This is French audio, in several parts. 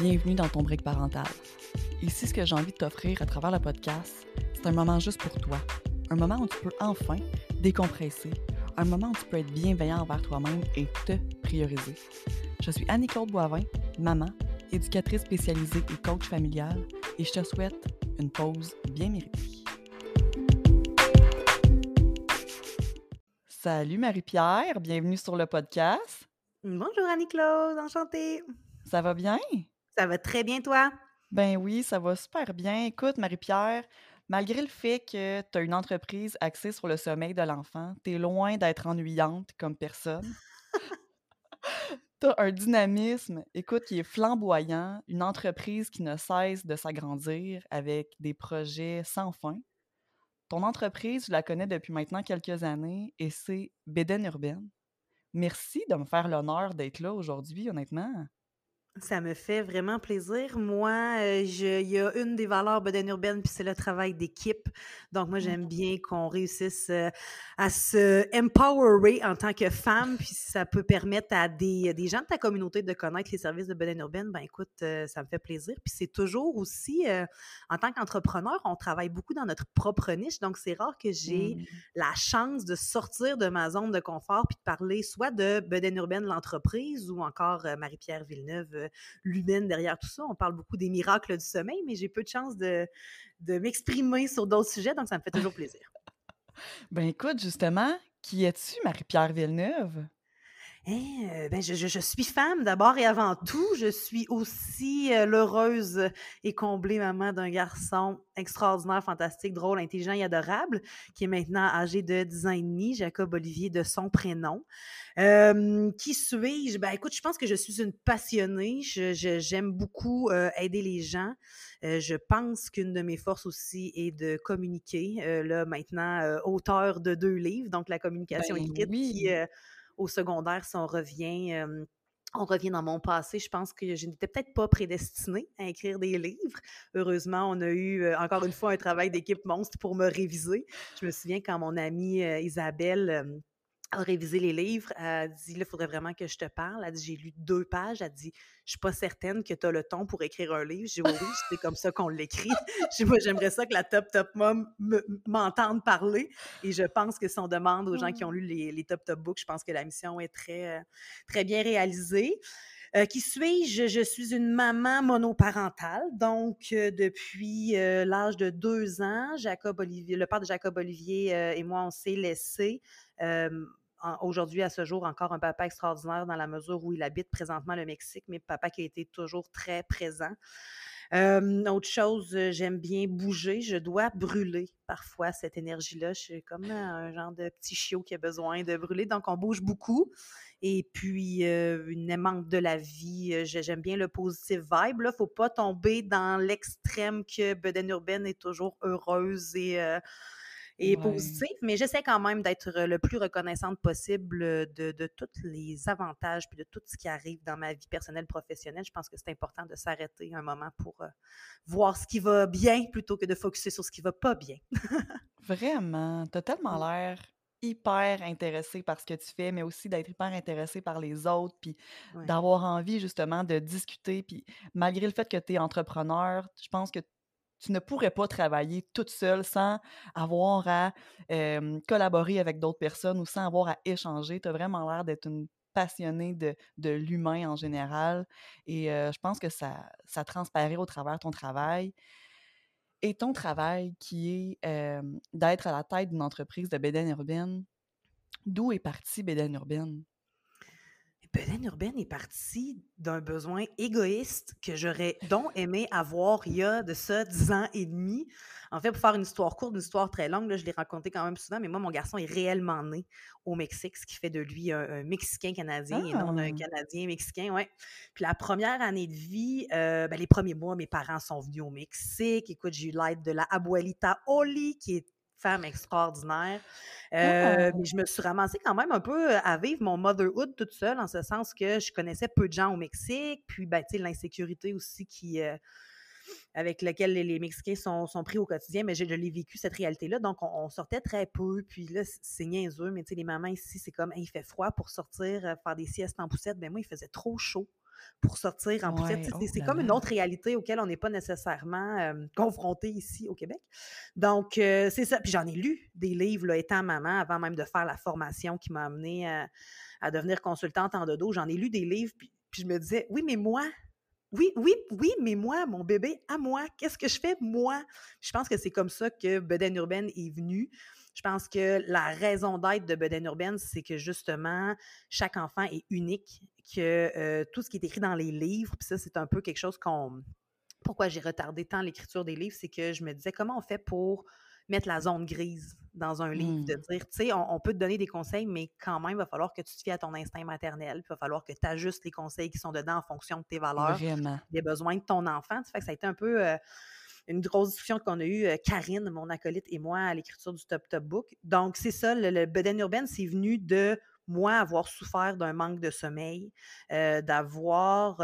Bienvenue dans ton break parental. Ici, ce que j'ai envie de t'offrir à travers le podcast, c'est un moment juste pour toi. Un moment où tu peux enfin décompresser. Un moment où tu peux être bienveillant envers toi-même et te prioriser. Je suis Annie-Claude Boivin, maman, éducatrice spécialisée et coach familial, et je te souhaite une pause bien méritée. Salut Marie-Pierre, bienvenue sur le podcast. Bonjour Annie-Claude, enchantée. Ça va bien? Ça va très bien, toi? Ben oui, ça va super bien. Écoute, Marie-Pierre, malgré le fait que tu as une entreprise axée sur le sommeil de l'enfant, tu es loin d'être ennuyante comme personne. tu as un dynamisme, écoute, qui est flamboyant, une entreprise qui ne cesse de s'agrandir avec des projets sans fin. Ton entreprise, je la connais depuis maintenant quelques années et c'est Béden Urbaine. Merci de me faire l'honneur d'être là aujourd'hui, honnêtement. Ça me fait vraiment plaisir. Moi, euh, il y a une des valeurs Boden Urbaine, puis c'est le travail d'équipe. Donc, moi, j'aime bien qu'on réussisse euh, à se empowerer en tant que femme, puis ça peut permettre à des, des, gens de ta communauté de connaître les services de Boden Urbaine, ben écoute, euh, ça me fait plaisir. Puis c'est toujours aussi, en tant qu'entrepreneur, on travaille beaucoup dans notre propre niche. Donc, c'est rare que j'ai mmh. la chance de sortir de ma zone de confort, puis de parler soit de Boden Urbaine, l'entreprise, ou encore Marie-Pierre Villeneuve l'humaine derrière tout ça. On parle beaucoup des miracles du sommeil, mais j'ai peu de chance de, m'exprimer sur d'autres sujets, donc ça me fait toujours plaisir. ben écoute, justement, qui es-tu, Marie-Pierre Villeneuve? Eh, ben je, suis femme d'abord et avant tout. Je suis aussi euh, l'heureuse et comblée maman d'un garçon extraordinaire, fantastique, drôle, intelligent et adorable, qui est maintenant âgé de 10 ans et demi, Jacob Olivier de son prénom. qui suis-je? Ben écoute, je pense que je suis une passionnée. J'aime beaucoup euh, aider les gens. Euh, je pense qu'une de mes forces aussi est de communiquer. là, maintenant, auteur de deux livres, donc la communication ben écrite qui au secondaire, si on revient. on revient dans mon passé, je pense que je n'étais peut-être pas prédestinée à écrire des livres. Heureusement, on a eu encore une fois un travail d'équipe monstre pour me réviser. Je me souviens quand mon amie Isabelle a révisé les livres. Elle dit, il faudrait vraiment que je te parle. Elle dit, j'ai lu deux pages. Elle dit, je suis pas certaine que tu as le temps pour écrire un livre. J'ai dit, oui, c'est comme ça qu'on l'écrit. moi, j'aimerais ça que la Top Top Mom m'entende parler. Et je pense que si on demande aux gens qui ont lu les, les Top Top Books, je pense que la mission est très, très bien réalisée. Euh, qui suis-je? Je suis une maman monoparentale. Donc, euh, depuis euh, l'âge de deux ans, Jacob Olivier, le père de Jacob Olivier et moi, on s'est laissés aujourd'hui, à ce jour, encore un papa extraordinaire dans la mesure où il habite présentement le Mexique, mais papa qui a été toujours très présent. autre chose, j'aime bien bouger. Je dois brûler parfois cette énergie-là. Je suis comme un genre de petit chiot qui a besoin de brûler. Donc, on bouge beaucoup. Et puis, une aimante de la vie. J'aime bien le positive vibe. Il ne faut pas tomber dans l'extrême que Beden Urbaine est toujours heureuse et et positif, mais j'essaie quand même d'être le plus reconnaissante possible de, de, tous les avantages puis de tout ce qui arrive dans ma vie personnelle, professionnelle. Je pense que c'est important de s'arrêter un moment pour voir ce qui va bien plutôt que de focuser sur ce qui va pas bien. Vraiment, tu as tellement l'air hyper intéressé par ce que tu fais, mais aussi d'être hyper intéressé par les autres, puis d'avoir envie justement de discuter. Puis malgré le fait que tu es entrepreneur, je pense que tu ne pourrais pas travailler toute seule sans avoir à collaborer avec d'autres personnes ou sans avoir à échanger. Tu as vraiment l'air d'être une passionnée de, de l'humain en général. Et je pense que ça, ça transparaît au travers de ton travail. Et ton travail qui est d'être à la tête d'une entreprise de Bédène urbaine, d'où est partie Bédène urbaine? Belen Urbaine est partie d'un besoin égoïste que j'aurais donc aimé avoir il y a de ça dix ans et demi. En fait, pour faire une histoire courte, une histoire très longue, là, je l'ai raconté quand même souvent, mais moi, mon garçon est réellement né au Mexique, ce qui fait de lui un, Mexicain-Canadien et non un ah! Canadien-Mexicain, ouais. Puis la première année de vie, euh, ben, les premiers mois, mes parents sont venus au Mexique. Écoute, j'ai eu l'aide de la abuelita Oli, qui est femme extraordinaire. Euh, mais je me suis ramassée quand même un peu à vivre mon motherhood toute seule, en ce sens que je connaissais peu de gens au Mexique, puis ben, l'insécurité aussi qui, euh, avec laquelle les, Mexicains sont, sont, pris au quotidien, mais je, l'ai vécu cette réalité-là. Donc, on, sortait très peu, puis là, c'est niaiseux, mais tu sais, les mamans ici, c'est comme, il fait froid pour sortir, euh, faire des siestes en poussette. Ben moi, il faisait trop chaud pour sortir en poussette. Oh c'est comme une autre réalité auquel on n'est pas nécessairement confronté ici au Québec. Donc, c'est ça. Puis j'en ai lu des livres, là, étant maman, avant même de faire la formation qui m'a amenée à devenir consultante en dodo. J'en ai lu des livres, puis, puis je me disais, oui, mais moi, oui, oui, oui, mais moi, mon bébé, à moi, qu'est-ce que je fais, moi? Je pense que c'est comme ça que Beden Urbaine est venu. Je pense que la raison d'être de Beden Urbaine, c'est que justement, chaque enfant est unique, que euh, tout ce qui est écrit dans les livres, puis ça, c'est un peu quelque chose qu'on. Pourquoi j'ai retardé tant l'écriture des livres, c'est que je me disais comment on fait pour mettre la zone grise dans un livre, de mmh. dire, tu sais, on, peut te donner des conseils, mais quand même, il va falloir que tu te fies à ton instinct maternel, puis il va falloir que tu ajustes les conseils qui sont dedans en fonction de tes valeurs, des besoins de ton enfant. Ça fait que ça a été un peu euh, une grosse discussion qu'on a eue, euh, Karine, mon acolyte, et moi, à l'écriture du Top Top Book. Donc, c'est ça, le, le Beden Urbaine, c'est venu de moi avoir souffert d'un manque de sommeil, euh, d'avoir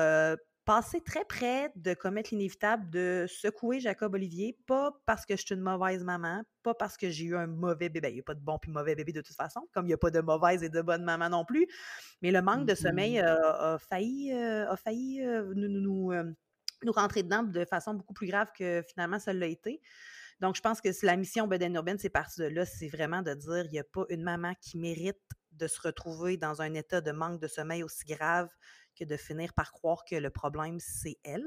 passé très près de commettre l'inévitable de secouer Jacob Olivier, pas parce que je suis une mauvaise maman, pas parce que j'ai eu un mauvais bébé. Il n'y a pas de bon puis mauvais bébé de toute façon, comme il n'y a pas de mauvaise et de bonne maman non plus. Mais le manque de sommeil mmh a, failli, a failli nous, nous, nous, rentrer dedans de façon beaucoup plus grave que finalement ça l'a été. Donc, je pense que la mission Beden Urbaine, c'est parti de là, c'est vraiment de dire il n'y a pas une maman qui mérite de se retrouver dans un état de manque de sommeil aussi grave que de finir par croire que le problème, c'est elle.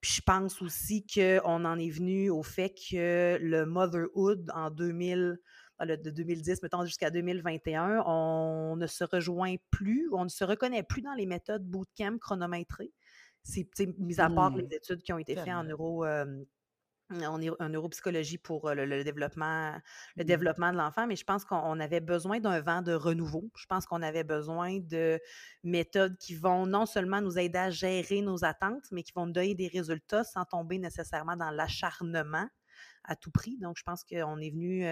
Puis je pense aussi qu'on en est venu au fait que le motherhood en 2000, ah, de 2010, mettons jusqu'à 2021, on ne se rejoint plus, on ne se reconnaît plus dans les méthodes bootcamp chronométrées. C'est mis à part les études qui ont été faites en neuro, on est en neuropsychologie pour le, développement, le mmh. développement de l'enfant, mais je pense qu'on avait besoin d'un vent de renouveau. Je pense qu'on avait besoin de méthodes qui vont non seulement nous aider à gérer nos attentes, mais qui vont nous donner des résultats sans tomber nécessairement dans l'acharnement à tout prix. Donc, je pense qu'on est venu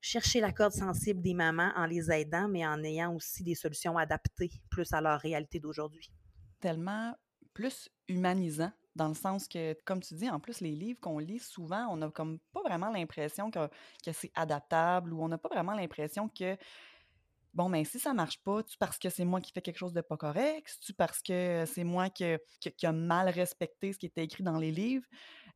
chercher la corde sensible des mamans en les aidant, mais en ayant aussi des solutions adaptées plus à leur réalité d'aujourd'hui. Tellement plus humanisant dans le sens que, comme tu dis, en plus, les livres qu'on lit, souvent, on n'a comme pas vraiment l'impression que, que c'est adaptable ou on n'a pas vraiment l'impression que, bon, mais ben, si ça marche pas, tu parce que c'est moi qui fais quelque chose de pas correct, tu parce que c'est moi qui, a mal respecté ce qui était écrit dans les livres.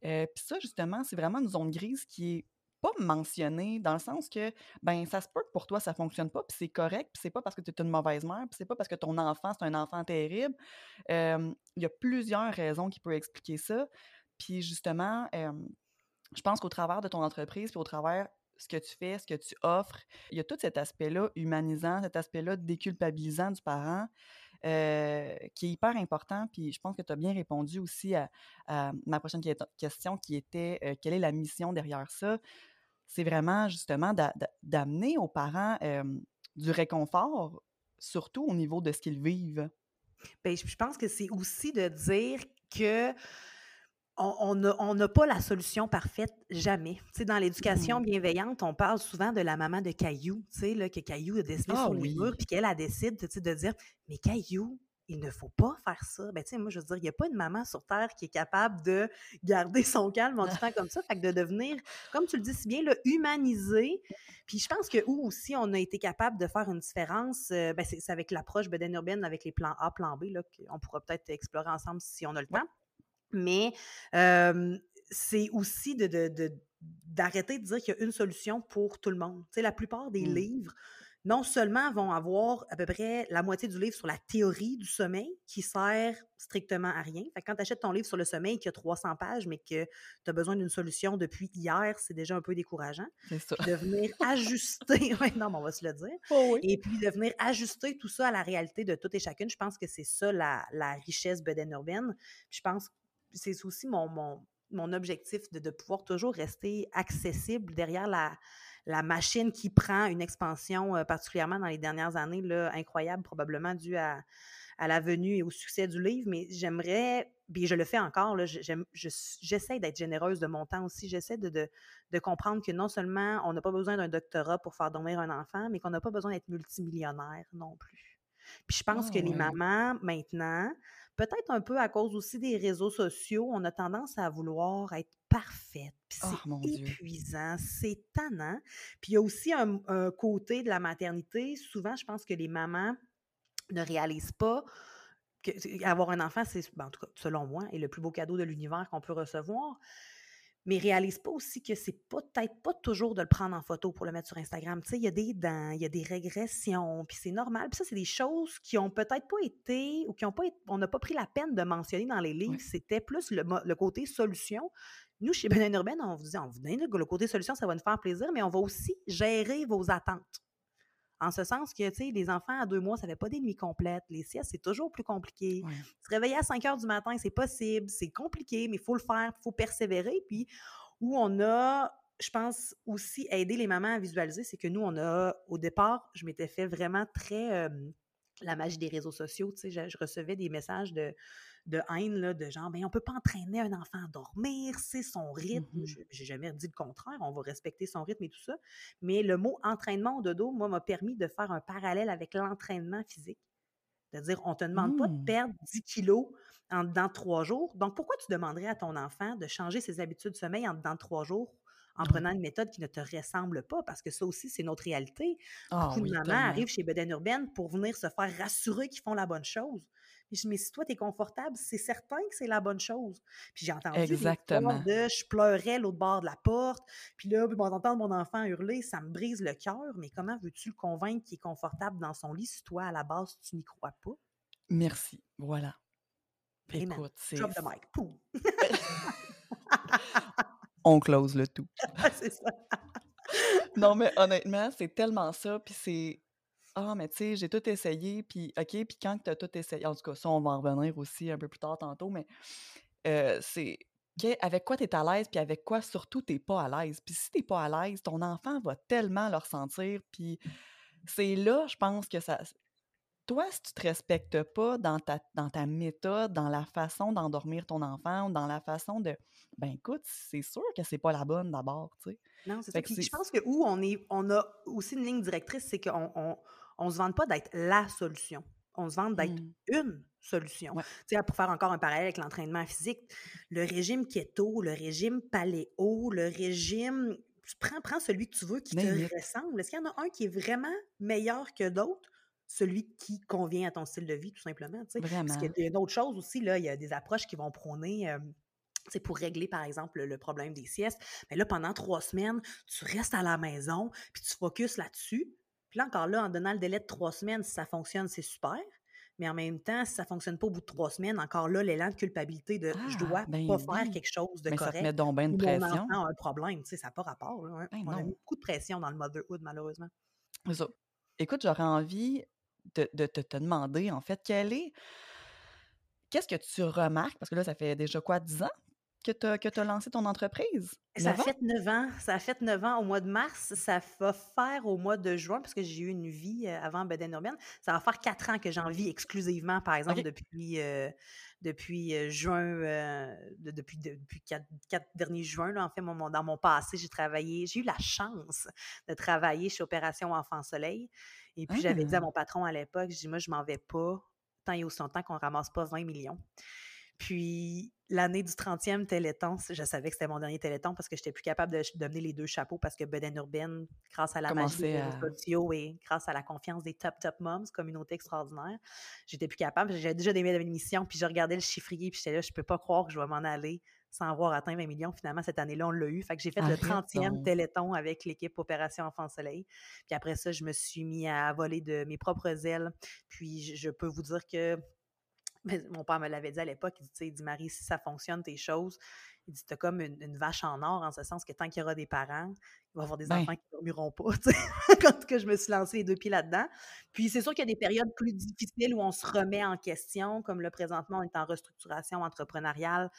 Euh, Puis ça, justement, c'est vraiment une zone grise qui est pas mentionné dans le sens que ben ça se peut que pour toi ça fonctionne pas puis c'est correct puis c'est pas parce que tu es une mauvaise mère puis c'est pas parce que ton enfant c'est un enfant terrible il y a plusieurs raisons qui peuvent expliquer ça puis justement je pense qu'au travers de ton entreprise puis au travers ce que tu fais, ce que tu offres, il y a tout cet aspect-là humanisant, cet aspect-là déculpabilisant du parent qui est hyper important. Puis je pense que tu as bien répondu aussi à, ma prochaine question qui était quelle est la mission derrière ça? C'est vraiment justement d'amener aux parents du réconfort, surtout au niveau de ce qu'ils vivent. Bien, je pense que c'est aussi de dire que on n'a pas la solution parfaite, jamais. Dans l'éducation bienveillante, on parle souvent de la maman de Caillou, sais, que Caillou a dessiné ah sur les murs, puis qu'elle a décidé de dire « Mais Caillou, il ne faut pas faire ça. Ben, tu sais, moi, je veux dire, il n'y a pas une maman sur Terre qui est capable de garder son calme en tout temps comme ça. Fait que de devenir, comme tu le dis si bien, le humaniser. Puis je pense que où aussi on a été capable de faire une différence, euh, ben, c'est avec l'approche Beden urbaine avec les plans A, plan B, là, qu'on pourra peut-être explorer ensemble si on a le temps. Mais c'est aussi de, d'arrêter de, dire qu'il y a une solution pour tout le monde. Tu sais, la plupart des mmh. livres non seulement vont avoir à peu près la moitié du livre sur la théorie du sommeil qui sert strictement à rien. Fait quand tu achètes ton livre sur le sommeil qui a 300 pages, mais que tu as besoin d'une solution depuis hier, c'est déjà un peu décourageant. C'est ça. de venir ajuster, non, mais on va se le dire. Oh et puis de venir ajuster tout ça à la réalité de tout et chacune, je pense que c'est ça la, richesse Beden urbaine. Je pense que c'est aussi mon, mon, objectif de, de pouvoir toujours rester accessible derrière la la machine qui prend une expansion, euh, particulièrement dans les dernières années, là, incroyable, probablement due à, la venue et au succès du livre, mais j'aimerais, puis je le fais encore, j'essaie d'être généreuse de mon temps aussi, j'essaie de, de, comprendre que non seulement on n'a pas besoin d'un doctorat pour faire dormir un enfant, mais qu'on n'a pas besoin d'être multimillionnaire non plus. Puis je pense que les ah, mamans, maintenant, peut-être un peu à cause aussi des réseaux sociaux, on a tendance à vouloir être parfaite. Puis oh, c'est épuisant, c'est tannant. Puis il y a aussi un, côté de la maternité. Souvent, je pense que les mamans ne réalisent pas avoir un enfant, c'est, ben, en tout cas, selon moi, est le plus beau cadeau de l'univers qu'on peut recevoir. Mais réalise pas aussi que c'est peut-être pas toujours de le prendre en photo pour le mettre sur Instagram. Tu sais, il y a des dents, il y a des régressions, puis c'est normal. Puis ça, c'est des choses qui ont peut-être pas été ou qui ont pas on n'a pas pris la peine de mentionner dans les livres. C'était plus le, le, côté solution. Nous, chez Benin Urbaine, on vous dit, on vous donne le côté solution, ça va nous faire plaisir, mais on va aussi gérer vos attentes. En ce sens que, tu sais, les enfants à deux mois, ça ne fait pas des nuits complètes. Les siestes, c'est toujours plus compliqué. Se réveiller à 5 heures du matin, c'est possible, c'est compliqué, mais il faut le faire, il faut persévérer. Puis, où on a, je pense, aussi aidé les mamans à visualiser, c'est que nous, on a, au départ, je m'étais fait vraiment très. la magie des réseaux sociaux, tu sais, je recevais des messages de de haine, là, de genre, mais ben, on peut pas entraîner un enfant à dormir, c'est son rythme. Mmh J'ai jamais dit le contraire, on va respecter son rythme et tout ça. Mais le mot entraînement au dodo, moi, m'a permis de faire un parallèle avec l'entraînement physique. C'est-à-dire, on te demande pas de mmh. perdre 10 kilos en dedans trois jours. Donc, pourquoi tu demanderais à ton enfant de changer ses habitudes de sommeil en dedans de trois jours en prenant une méthode qui ne te ressemble pas, parce que ça aussi, c'est notre réalité. Ah Beaucoup de mamans arrivent chez Beden Urbaine pour venir se faire rassurer qu'ils font la bonne chose. Mais si toi, tu es confortable, c'est certain que c'est la bonne chose. Puis j'ai entendu Exactement. des de je pleurais l'autre bord de la porte, puis là, puis d'entendre mon enfant hurler, ça me brise le cœur. Mais comment veux-tu le convaincre qu'il est confortable dans son lit si toi, à la base, tu n'y crois pas? Merci. Voilà. Écoute, c'est. Drop the mic. On close le tout. c'est ça. non, mais honnêtement, c'est tellement ça. Puis c'est ah, mais tu sais, j'ai tout essayé, puis OK, puis quand tu as tout essayé, en tout cas, ça, on va en revenir aussi un peu plus tard tantôt, mais c'est avec quoi tu es à l'aise, puis avec quoi surtout tu pas à l'aise? Puis si tu pas à l'aise, ton enfant va tellement le ressentir, puis c'est là, je pense que ça. Toi, si tu te respectes pas dans ta, dans ta méthode, dans la façon d'endormir ton enfant, ou dans la façon de. Ben écoute, c'est sûr que c'est pas la bonne d'abord, tu sais. Non, c'est ça. je pense que où on est, on a aussi une ligne directrice, c'est qu'on on ne se vante pas d'être la solution. On se vante d'être mmh. une solution. Pour faire encore un parallèle avec l'entraînement physique, le régime keto, le régime paléo, le régime. Prends, prends celui que tu veux qui te ressemble. Est-ce qu'il y en a un qui est vraiment meilleur que d'autres? Celui qui convient à ton style de vie, tout simplement. Vraiment. Parce qu'il y a d'autres choses aussi, là, il y a des approches qui vont prôner. c'est pour régler, par exemple, le problème des siestes. Mais là, pendant trois semaines, tu restes à la maison, puis tu focuses là-dessus là, encore là, en donnant le délai de trois semaines, si ça fonctionne, c'est super. Mais en même temps, si ça ne fonctionne pas au bout de trois semaines, encore là, l'élan de culpabilité de je dois ah, ben pas faire quelque chose de correct. Ça te met donc bien de pression. Un problème, tu sais, ça n'a pas rapport. Hein. Ben On a mis beaucoup de pression dans le motherhood, malheureusement. Écoute, j'aurais envie de, de, te demander, en fait, quel est. Qu'est-ce que tu remarques? Parce que là, ça fait déjà quoi, dix ans? Que tu as, lancé ton entreprise? Ça a fait neuf ans. Ça a fait neuf ans au mois de mars. Ça va faire au mois de juin, parce que j'ai eu une vie euh, avant Beden Urbaine. Ça va faire quatre ans que j'en vis exclusivement, par exemple, depuis, euh, depuis euh, juin, depuis, depuis quatre, derniers juin. Là, en fait, mon, dans mon passé, j'ai travaillé, j'ai eu la chance de travailler chez Opération Enfant Soleil. Et puis, j'avais dit à ah! mon patron à l'époque, je dis, moi, je m'en vais pas tant et aussi longtemps qu'on ne ramasse pas 20 millions. Puis l'année du 30e Téléthon, je savais que c'était mon dernier Téléthon parce que j'étais plus capable de donner les deux chapeaux parce que Beden Urbaine, grâce à la magie des réseaux sociaux et grâce à la confiance des top top moms, communauté extraordinaire, j'étais plus capable. J'avais déjà des émissions, puis je regardais le chiffrier, puis j'étais là, je peux pas croire que je vais m'en aller sans avoir atteint 20 millions. Finalement, cette année-là, on l'a eu. Fait que j'ai fait le 30e Téléthon avec l'équipe Opération Enfant Soleil. Puis après ça, je me suis mis à voler de mes propres ailes. Puis je peux vous dire que mon père me l'avait dit à l'époque, il dit, il dit, Marie, si ça fonctionne, tes choses, il dit, t'as comme une, vache en or, en ce sens que tant qu'il y aura des parents, il va y avoir des ben enfants qui ne dormiront pas, quand que je me suis lancée les deux pieds là-dedans. Puis c'est sûr qu'il y a des périodes plus difficiles où on se remet en question, comme le présentement, on est en restructuration entrepreneuriale,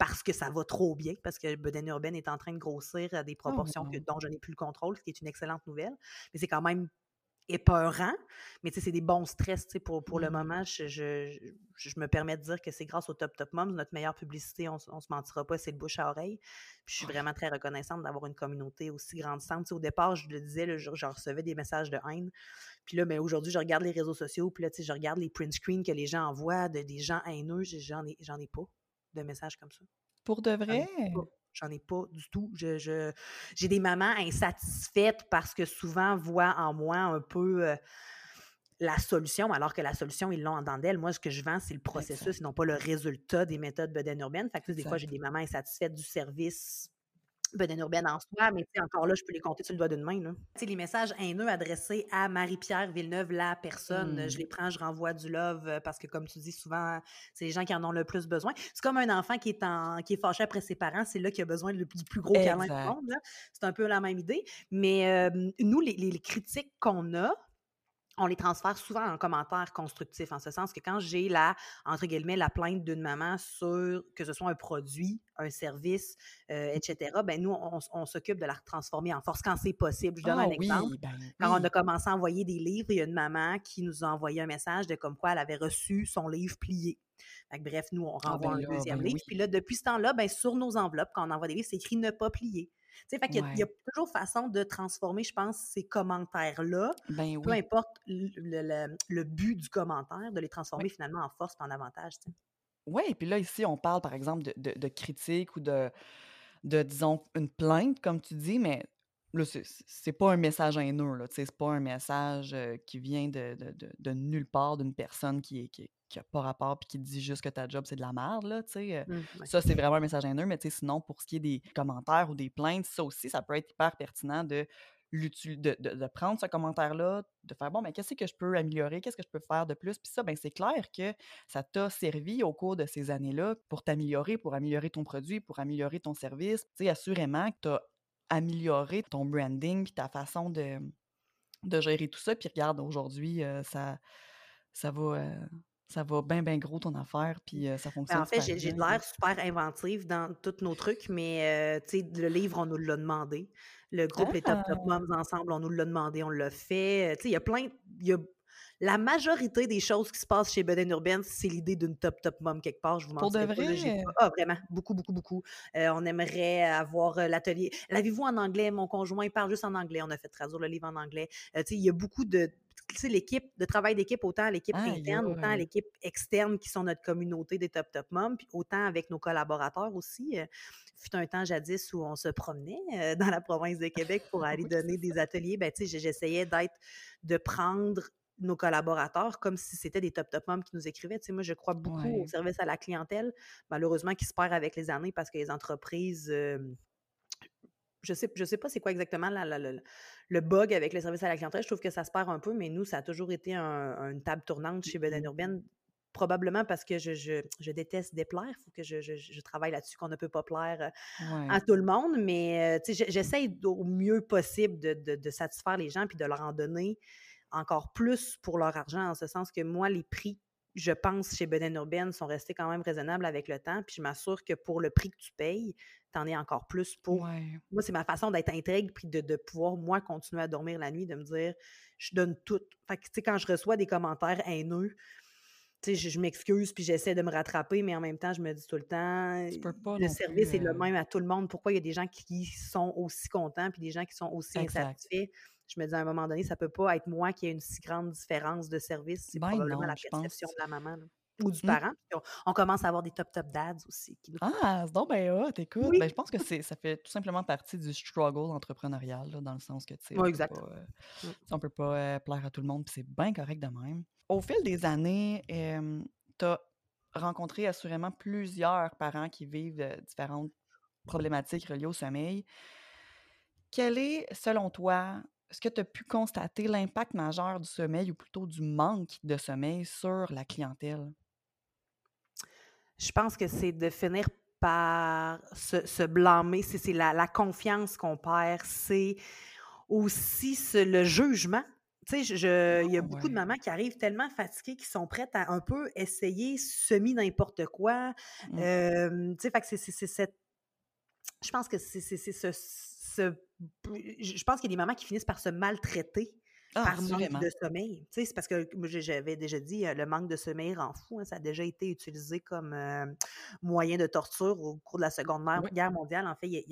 parce que ça va trop bien, parce que Beden Urbaine est en train de grossir à des oh, proportions dont je n'ai plus le contrôle, ce qui est une excellente nouvelle. Mais c'est quand même épeurant, mais c'est des bons stress pour, pour le mmh. moment. Je, je, me permets de dire que c'est grâce au Top Top Moms, notre meilleure publicité, on, ne se mentira pas, c'est le bouche à oreille. Puis je suis vraiment très reconnaissante d'avoir une communauté aussi grandissante. au départ, je le disais, je, recevais des messages de haine. Puis là, mais ben, aujourd'hui, je regarde les réseaux sociaux, puis là, je regarde les print screens que les gens envoient de, des gens haineux. J'en ai, ai pas de messages comme ça. Pour de vrai? J'en ai pas du tout. Je, j'ai des mamans insatisfaites parce que souvent voient en moi un peu. Euh, la solution, alors que la solution, ils l'ont en d'elle. Moi, ce que je vends, c'est le processus, non pas le résultat des méthodes bedaine urbaine. Fait que, des fois, j'ai des mamans insatisfaites du service bedaine urbaine en soi, mais encore là, je peux les compter sur le doigt d'une main. Là. Les messages haineux adressés à Marie-Pierre Villeneuve, la personne, je mmh. les prends, je renvoie du love euh, parce que, comme tu dis souvent, c'est les gens qui en ont le plus besoin. C'est comme un enfant qui est, en, qui est fâché après ses parents, c'est là qu'il a besoin du plus gros câlin du monde. C'est un peu la même idée. Mais euh, nous, les critiques qu'on a, on les transfère souvent en commentaires constructifs, en ce sens que quand j'ai la, entre guillemets, la plainte d'une maman sur que ce soit un produit, un service, euh, etc., ben nous, on, s'occupe de la transformer en force quand c'est possible. Je donne ah un exemple. Ben quand on a commencé à envoyer des livres, il y a une maman qui nous a envoyé un message de comme quoi elle avait reçu son livre plié. bref, nous, on ah, renvoie ben un deuxième ben livre. Puis là, depuis ce temps-là, ben, sur nos enveloppes, quand on envoie des livres, c'est écrit ne pas plier. Tu fait qu'il y, a toujours façon de transformer, je pense, ces commentaires-là, ben peu importe le, but du commentaire, de les transformer finalement en force et en avantage. Oui, et puis là, ici, on parle, par exemple, de, de, critique ou de, de, disons, une plainte, comme tu dis, mais là, c'est pas un message haineux, là, c'est pas un message qui vient de, de, nulle part d'une personne qui est, qui, qui n'a pas rapport puis qui dit juste que ta job, c'est de la merde, là, tu sais. Mmh, ça, c'est vraiment un message haineux, mais tu sais, sinon, pour ce qui est des commentaires ou des plaintes, ça aussi, ça peut être hyper pertinent de, de, de, prendre ce commentaire-là, de faire, bon, mais qu'est-ce que je peux améliorer, qu'est-ce que je peux faire de plus? Puis ça, ben c'est clair que ça t'a servi au cours de ces années-là pour t'améliorer, pour améliorer ton produit, pour améliorer ton service. Tu sais, assurément que tu as amélioré ton branding puis ta façon de, de gérer tout ça. Puis regarde, aujourd'hui, ça, ça va ça va bien, bien gros ton affaire, puis ça ben, fonctionne. en fait, j'ai de l'air super inventive dans tous nos trucs, mais tu sais, le livre, on nous l'a demandé. Le groupe Les Top Top ah! Moms ensemble, on nous l'a demandé, on l'a fait. Tu sais, il y a plein. Y a, la majorité des choses qui se passent chez Beden Urban, c'est l'idée d'une top top mom quelque part. Je vous Pour de vrai? ah, vraiment, beaucoup, beaucoup, beaucoup. on aimerait avoir l'atelier. L'avez-vous en anglais? Mon conjoint, il parle juste en anglais. On a fait traduire le livre en anglais. tu sais, il y a beaucoup de l'équipe, de travail d'équipe, autant à l'équipe interne, autant à l'équipe externe qui sont notre communauté des Top Top Moms, puis autant avec nos collaborateurs aussi. Euh, fut un temps jadis où on se promenait euh, dans la province de Québec pour aller donner des ateliers. Ben, j'essayais d'être, de prendre nos collaborateurs comme si c'était des top top moms qui nous écrivaient. moi, je crois beaucoup au service à la clientèle, malheureusement, qui se perd avec les années parce que les entreprises euh, je sais, je sais pas c'est quoi exactement le bug avec le service à la clientèle. Je trouve que ça se perd un peu, mais nous, ça a toujours été une table tournante chez Beden Urbaine. Probablement parce que je, déteste déplaire. Il faut que je, travaille là-dessus, qu'on ne peut pas plaire à tout le monde. Mais j'essaie au mieux possible de, satisfaire les gens puis de leur en donner encore plus pour leur argent, en ce sens que moi, les prix je pense, chez Beden Urbaine, sont restés quand même raisonnables avec le temps. Puis je m'assure que pour le prix que tu payes, t'en es encore plus pour. Moi, c'est ma façon d'être intègre puis de, pouvoir, moi, continuer à dormir la nuit, de me dire, je donne tout. Fait que, tu sais, quand je reçois des commentaires haineux, tu sais, je, m'excuse puis j'essaie de me rattraper, mais en même temps, je me dis tout le temps, le service est le euh même à tout le monde. Pourquoi il y a des gens qui sont aussi contents puis des gens qui sont aussi insatisfaits? Je me dis à un moment donné, ça peut pas être moi qui ai une si grande différence de service. C'est ben probablement la perception de la maman ou du mmh. parent. On, commence à avoir des top top dads aussi. Ah, c'est donc ben hot, écoute. Ben, je pense que ça fait tout simplement partie du struggle entrepreneurial, dans le sens que, tu sais, on, pas, mmh. peut pas euh, plaire à tout le monde, puis c'est bien correct de même. Au fil des années, tu as rencontré assurément plusieurs parents qui vivent euh, différentes problématiques reliées au sommeil. Quel est, selon toi, est-ce que tu as pu constater l'impact majeur du sommeil ou plutôt du manque de sommeil sur la clientèle? Je pense que c'est de finir par se, blâmer, c'est la, confiance qu'on perd, c'est aussi le jugement. Tu sais, il y a ah beaucoup de mamans qui arrivent tellement fatiguées qui sont prêtes à un peu essayer semi n'importe quoi. Mmh. tu sais, c'est cette. Je pense que c'est ce je pense qu'il y a des mamans qui finissent par se maltraiter ah, par manque de sommeil. c'est parce que j'avais déjà dit, le manque de sommeil rend fou. Hein, ça a déjà été utilisé comme moyen de torture au cours de la Seconde Guerre mondiale. En fait,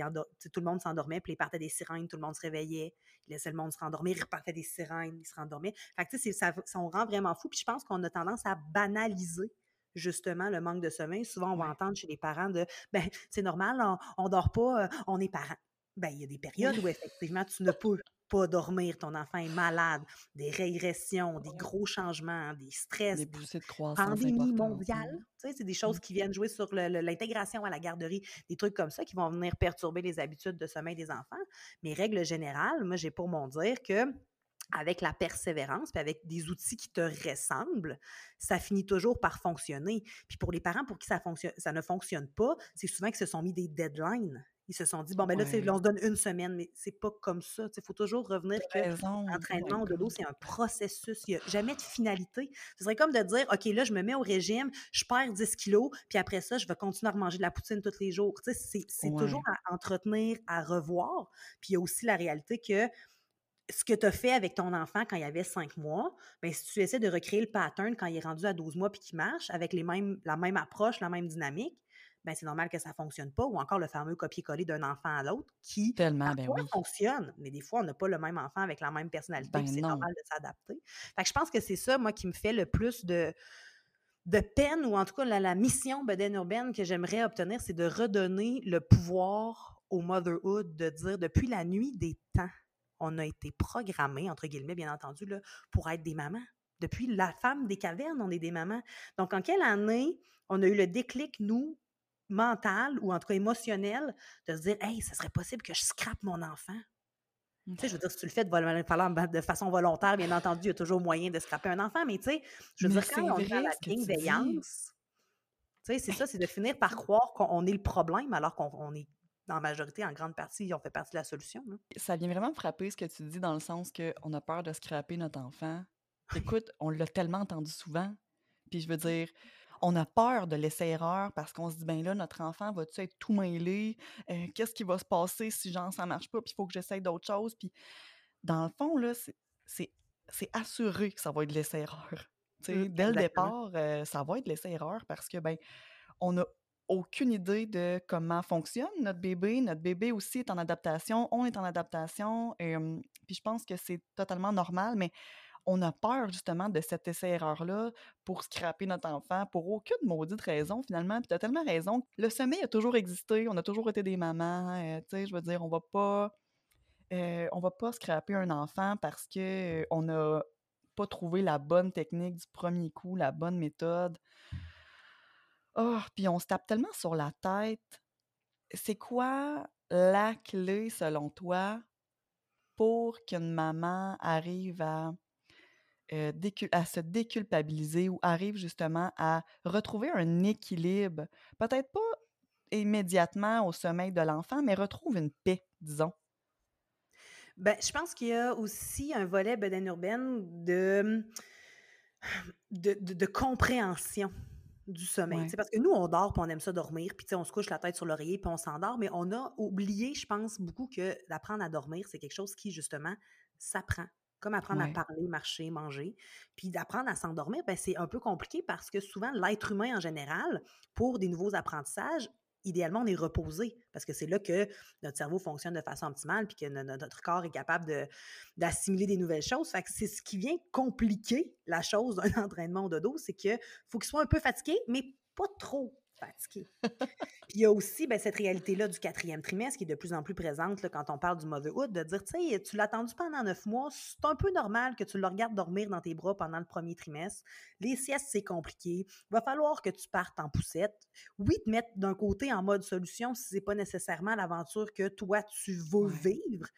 tout le monde s'endormait, puis ils partaient des sirènes, tout le monde se réveillait, ils laissaient le monde se rendormir, ils repartaient des sirènes, ils se rendormaient. Fait que, ça, ça, on rend vraiment fou. Puis je pense qu'on a tendance à banaliser justement le manque de sommeil. Souvent, on va entendre chez les parents de ben c'est normal, on, on dort pas, on est parents ben, il y a des périodes où effectivement tu ne peux pas dormir, ton enfant est malade, des régressions, des gros changements, des stress, des poussées de croissance pandémie mondiale. Tu sais, c'est des choses mmh. qui viennent jouer sur l'intégration à la garderie, des trucs comme ça qui vont venir perturber les habitudes de sommeil des enfants. Mais règle générale, moi, j'ai pour mon dire que avec la persévance, puis avec des outils qui te ressemblent, ça finit toujours par fonctionner. Puis pour les parents pour qui ça, fonctionne, ça ne fonctionne pas, c'est souvent qu'ils se sont mis des deadlines. Ils se sont dit, bon, ben là, ouais. on se donne une semaine, mais c'est pas comme ça. Il faut toujours revenir que l'entraînement de l'eau, c'est un processus. Il n'y a jamais de finalité. Ce serait comme de dire, OK, là, je me mets au régime, je perds 10 kilos, puis après ça, je vais continuer à manger de la poutine tous les jours. C'est toujours à entretenir, à revoir. Puis il y a aussi la réalité que ce que tu as fait avec ton enfant quand il avait cinq mois, bien, si tu essaies de recréer le pattern quand il est rendu à 12 mois puis qu'il marche avec les mêmes, la même approche, la même dynamique, ben c'est normal que ça ne fonctionne pas. Ou encore le fameux copier-coller d'un enfant à l'autre qui Tellement, ben fonctionne. Mais des fois, on n'a pas le même enfant avec la même personnalité. Ben c'est normal de s'adapter. Fait que je pense que c'est ça, moi, qui me fait le plus de, de peine, ou en tout cas la, la mission Beden urbaine que j'aimerais obtenir, c'est de redonner le pouvoir au motherhood, de dire depuis la nuit des temps on a été programmé, entre guillemets, bien entendu, là, pour être des mamans. Depuis la femme des cavernes, on est des mamans. Donc, en quelle année on a eu le déclic, nous, mental ou en tout cas émotionnel, de se dire Hey, ça serait possible que je scrape mon enfant? Tu sais, je veux dire, si tu le fais de, de façon volontaire, bien entendu, il y a toujours moyen de scraper un enfant, mais tu sais, je veux dire, quand on est dans la bienveillance, tu sais, c'est ça, c'est de finir par croire qu'on est le problème alors qu'on est en majorité, en grande partie, ont fait partie de la solution. Ça vient vraiment me frapper ce que tu dis dans le sens qu'on a peur de scraper notre enfant. Écoute, on l'a tellement entendu souvent. Puis je veux dire, on a peur de laisser erreur parce qu'on se dit, ben là, notre enfant va-tu être tout mêlé? Euh, qu'est-ce qui va se passer si genre ça marche pas? Puis il faut que j'essaye d'autres choses? Puis dans le fond, là, c'est assuré que ça va être laisser erreur. Mmh, dès le départ, euh, ça va être laisser erreur parce que ben on a aucune idée de comment fonctionne notre bébé. Notre bébé aussi est en adaptation, on est en adaptation. Et, puis je pense que c'est totalement normal, mais on a peur justement de cet essai-erreur-là pour scraper notre enfant pour aucune maudite raison finalement. Puis tu as tellement raison. Le sommeil a toujours existé, on a toujours été des mamans. Euh, tu sais, je veux dire, on va pas. Euh, on va pas scraper un enfant parce que on n'a pas trouvé la bonne technique du premier coup, la bonne méthode. Oh, puis on se tape tellement sur la tête. C'est quoi la clé, selon toi, pour qu'une maman arrive à, à se déculpabiliser ou arrive justement à retrouver un équilibre? Peut-être pas immédiatement au sommeil de l'enfant, mais retrouve une paix, disons. Ben, je pense qu'il y a aussi un volet beden urbaine de, de, de compréhension du sommeil. c'est Parce que nous, on dort, puis on aime ça dormir, puis on se couche la tête sur l'oreiller, puis on s'endort, mais on a oublié, je pense, beaucoup que d'apprendre à dormir, c'est quelque chose qui, justement, s'apprend. Comme apprendre à parler, marcher, manger. Puis d'apprendre à s'endormir, ben, c'est un peu compliqué parce que souvent, l'être humain en général, pour des nouveaux apprentissages, idéalement, on est reposé parce que c'est là que notre cerveau fonctionne de façon optimale puis que notre corps est capable d'assimiler des nouvelles choses. Fait que c'est ce qui vient compliquer la chose d'un entraînement au dodo, c'est qu'il faut qu'il soit un peu fatigué, mais pas trop Puis il y a aussi ben, cette réalité-là du quatrième trimestre qui est de plus en plus présente là, quand on parle du motherhood, de dire, tu sais, tu l'as attendu pendant neuf mois, c'est un peu normal que tu le regardes dormir dans tes bras pendant le premier trimestre. Les siestes, c'est compliqué. Il va falloir que tu partes en poussette. Oui, te mettre d'un côté en mode solution si c'est pas nécessairement l'aventure que toi, tu veux vivre,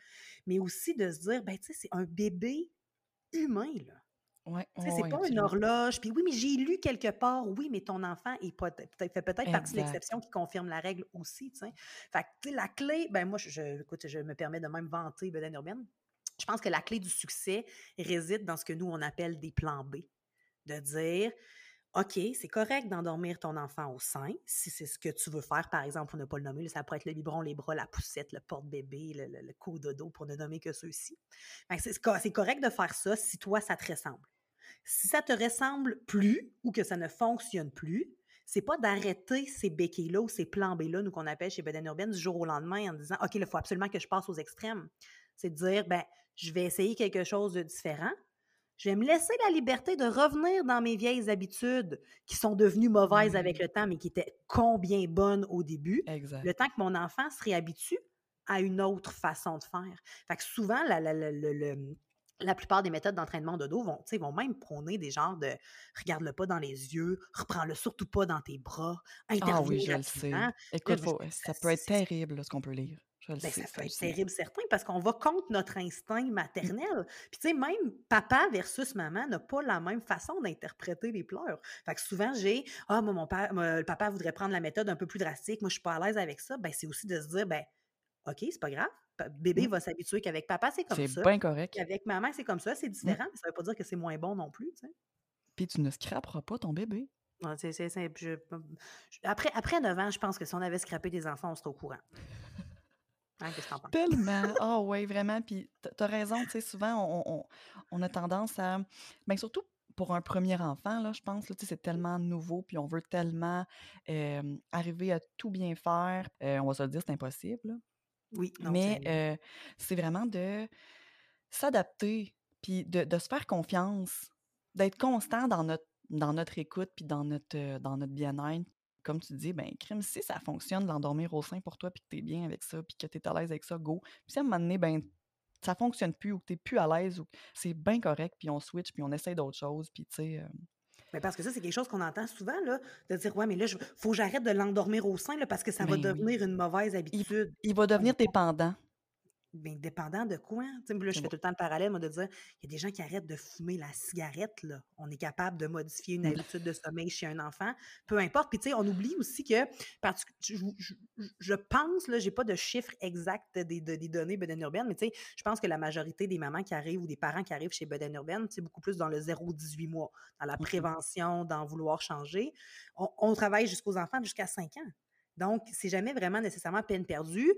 mais aussi de se dire, ben, tu sais, c'est un bébé humain, là. Ouais, c'est pas une horloge. Puis oui, mais j'ai lu quelque part, oui, mais ton enfant est peut fait peut-être partie de l'exception qui confirme la règle aussi. Fait que la clé, ben moi, je, écoute, je me permets de même vanter Beden Urbaine. Je pense que la clé du succès réside dans ce que nous, on appelle des plans B. De dire, OK, c'est correct d'endormir ton enfant au sein, si c'est ce que tu veux faire, par exemple, pour ne pas le nommer, ça pourrait être le biberon, les bras, la poussette, le porte-bébé, le, le, coup de dos, pour ne nommer que ceux-ci. C'est correct de faire ça si toi, ça te ressemble. Si ça te ressemble plus ou que ça ne fonctionne plus, c'est pas d'arrêter ces béquilles-là ou ces plans B-là, nous qu'on appelle chez Beden Urbaine, du jour au lendemain en disant OK, il faut absolument que je passe aux extrêmes. C'est de dire ben, je vais essayer quelque chose de différent. Je vais me laisser la liberté de revenir dans mes vieilles habitudes qui sont devenues mauvaises avec mmh. le temps, mais qui étaient combien bonnes au début. Le temps que mon enfant se réhabitue à une autre façon de faire. Fait que souvent, la, plupart des méthodes d'entraînement de dos vont, vont même prôner des genres de regarde-le pas dans les yeux, reprends-le surtout pas dans tes bras, Ah oui, je le sais. Écoute, ça peut être terrible ce qu'on peut lire. Je le ben, sais, ça terrible, certain, parce qu'on va contre notre instinct maternel. Puis, tu sais, même papa versus maman n'a pas la même façon d'interpréter les pleurs. Fait que souvent, j'ai Ah, moi, mon père, le papa voudrait prendre la méthode un peu plus drastique, moi, je suis pas à l'aise avec ça. Ben, c'est aussi de se dire, ben, OK, c'est pas grave, bébé mmh. va s'habituer qu'avec papa, c'est comme ça. C'est bien correct. Qu'avec maman, c'est comme ça, c'est mmh. différent. Mais ça veut pas dire que c'est moins bon non plus. Puis tu ne scraperas pas ton bébé. après, après 9 ans, je pense que si on avait scrapé des enfants, on serait au courant. Hein, Tellement. Ah oh, oui, vraiment. Puis tu as raison, tu sais, souvent, on, a tendance à. Mais ben, surtout pour un premier enfant, là, je pense, là, c'est tellement nouveau, puis on veut tellement arriver à tout bien faire. on va se le dire, c'est impossible. Oui, Mais c'est vraiment de s'adapter, puis de, se faire confiance, d'être constant dans notre, dans notre écoute, puis dans notre, dans notre bien-être. Comme tu dis, ben, crime, si ça fonctionne, l'endormir au sein pour toi, puis que tu es bien avec ça, puis que tu es à l'aise avec ça, go. Puis si à un moment donné, ben, ça fonctionne plus ou que tu n'es plus à l'aise, ou c'est bien correct, puis on switch, puis on essaie d'autres choses, puis tu sais. Mais parce que ça, c'est quelque chose qu'on entend souvent, là, de dire Ouais, mais là, il faut que j'arrête de l'endormir au sein là, parce que ça va devenir une mauvaise habitude. il va devenir dépendant. Bien, dépendant de quoi? Sais, là, je fais tout le temps le parallèle, moi, de dire, il y a des gens qui arrêtent de fumer la cigarette, là. On est capable de modifier une habitude de sommeil chez un enfant, peu importe. Puis, tu sais, on oublie aussi que, je, pense, là, j'ai pas de chiffre exact des, des données Beden Urbaine, mais tu sais, je pense que la majorité des mamans qui arrivent ou des parents qui arrivent chez Beden Urbaine, c'est beaucoup plus dans le 0-18 mois, dans la prévention, dans vouloir changer. On, on travaille jusqu'aux enfants jusqu'à 5 ans. Donc, c'est jamais vraiment nécessairement peine perdue.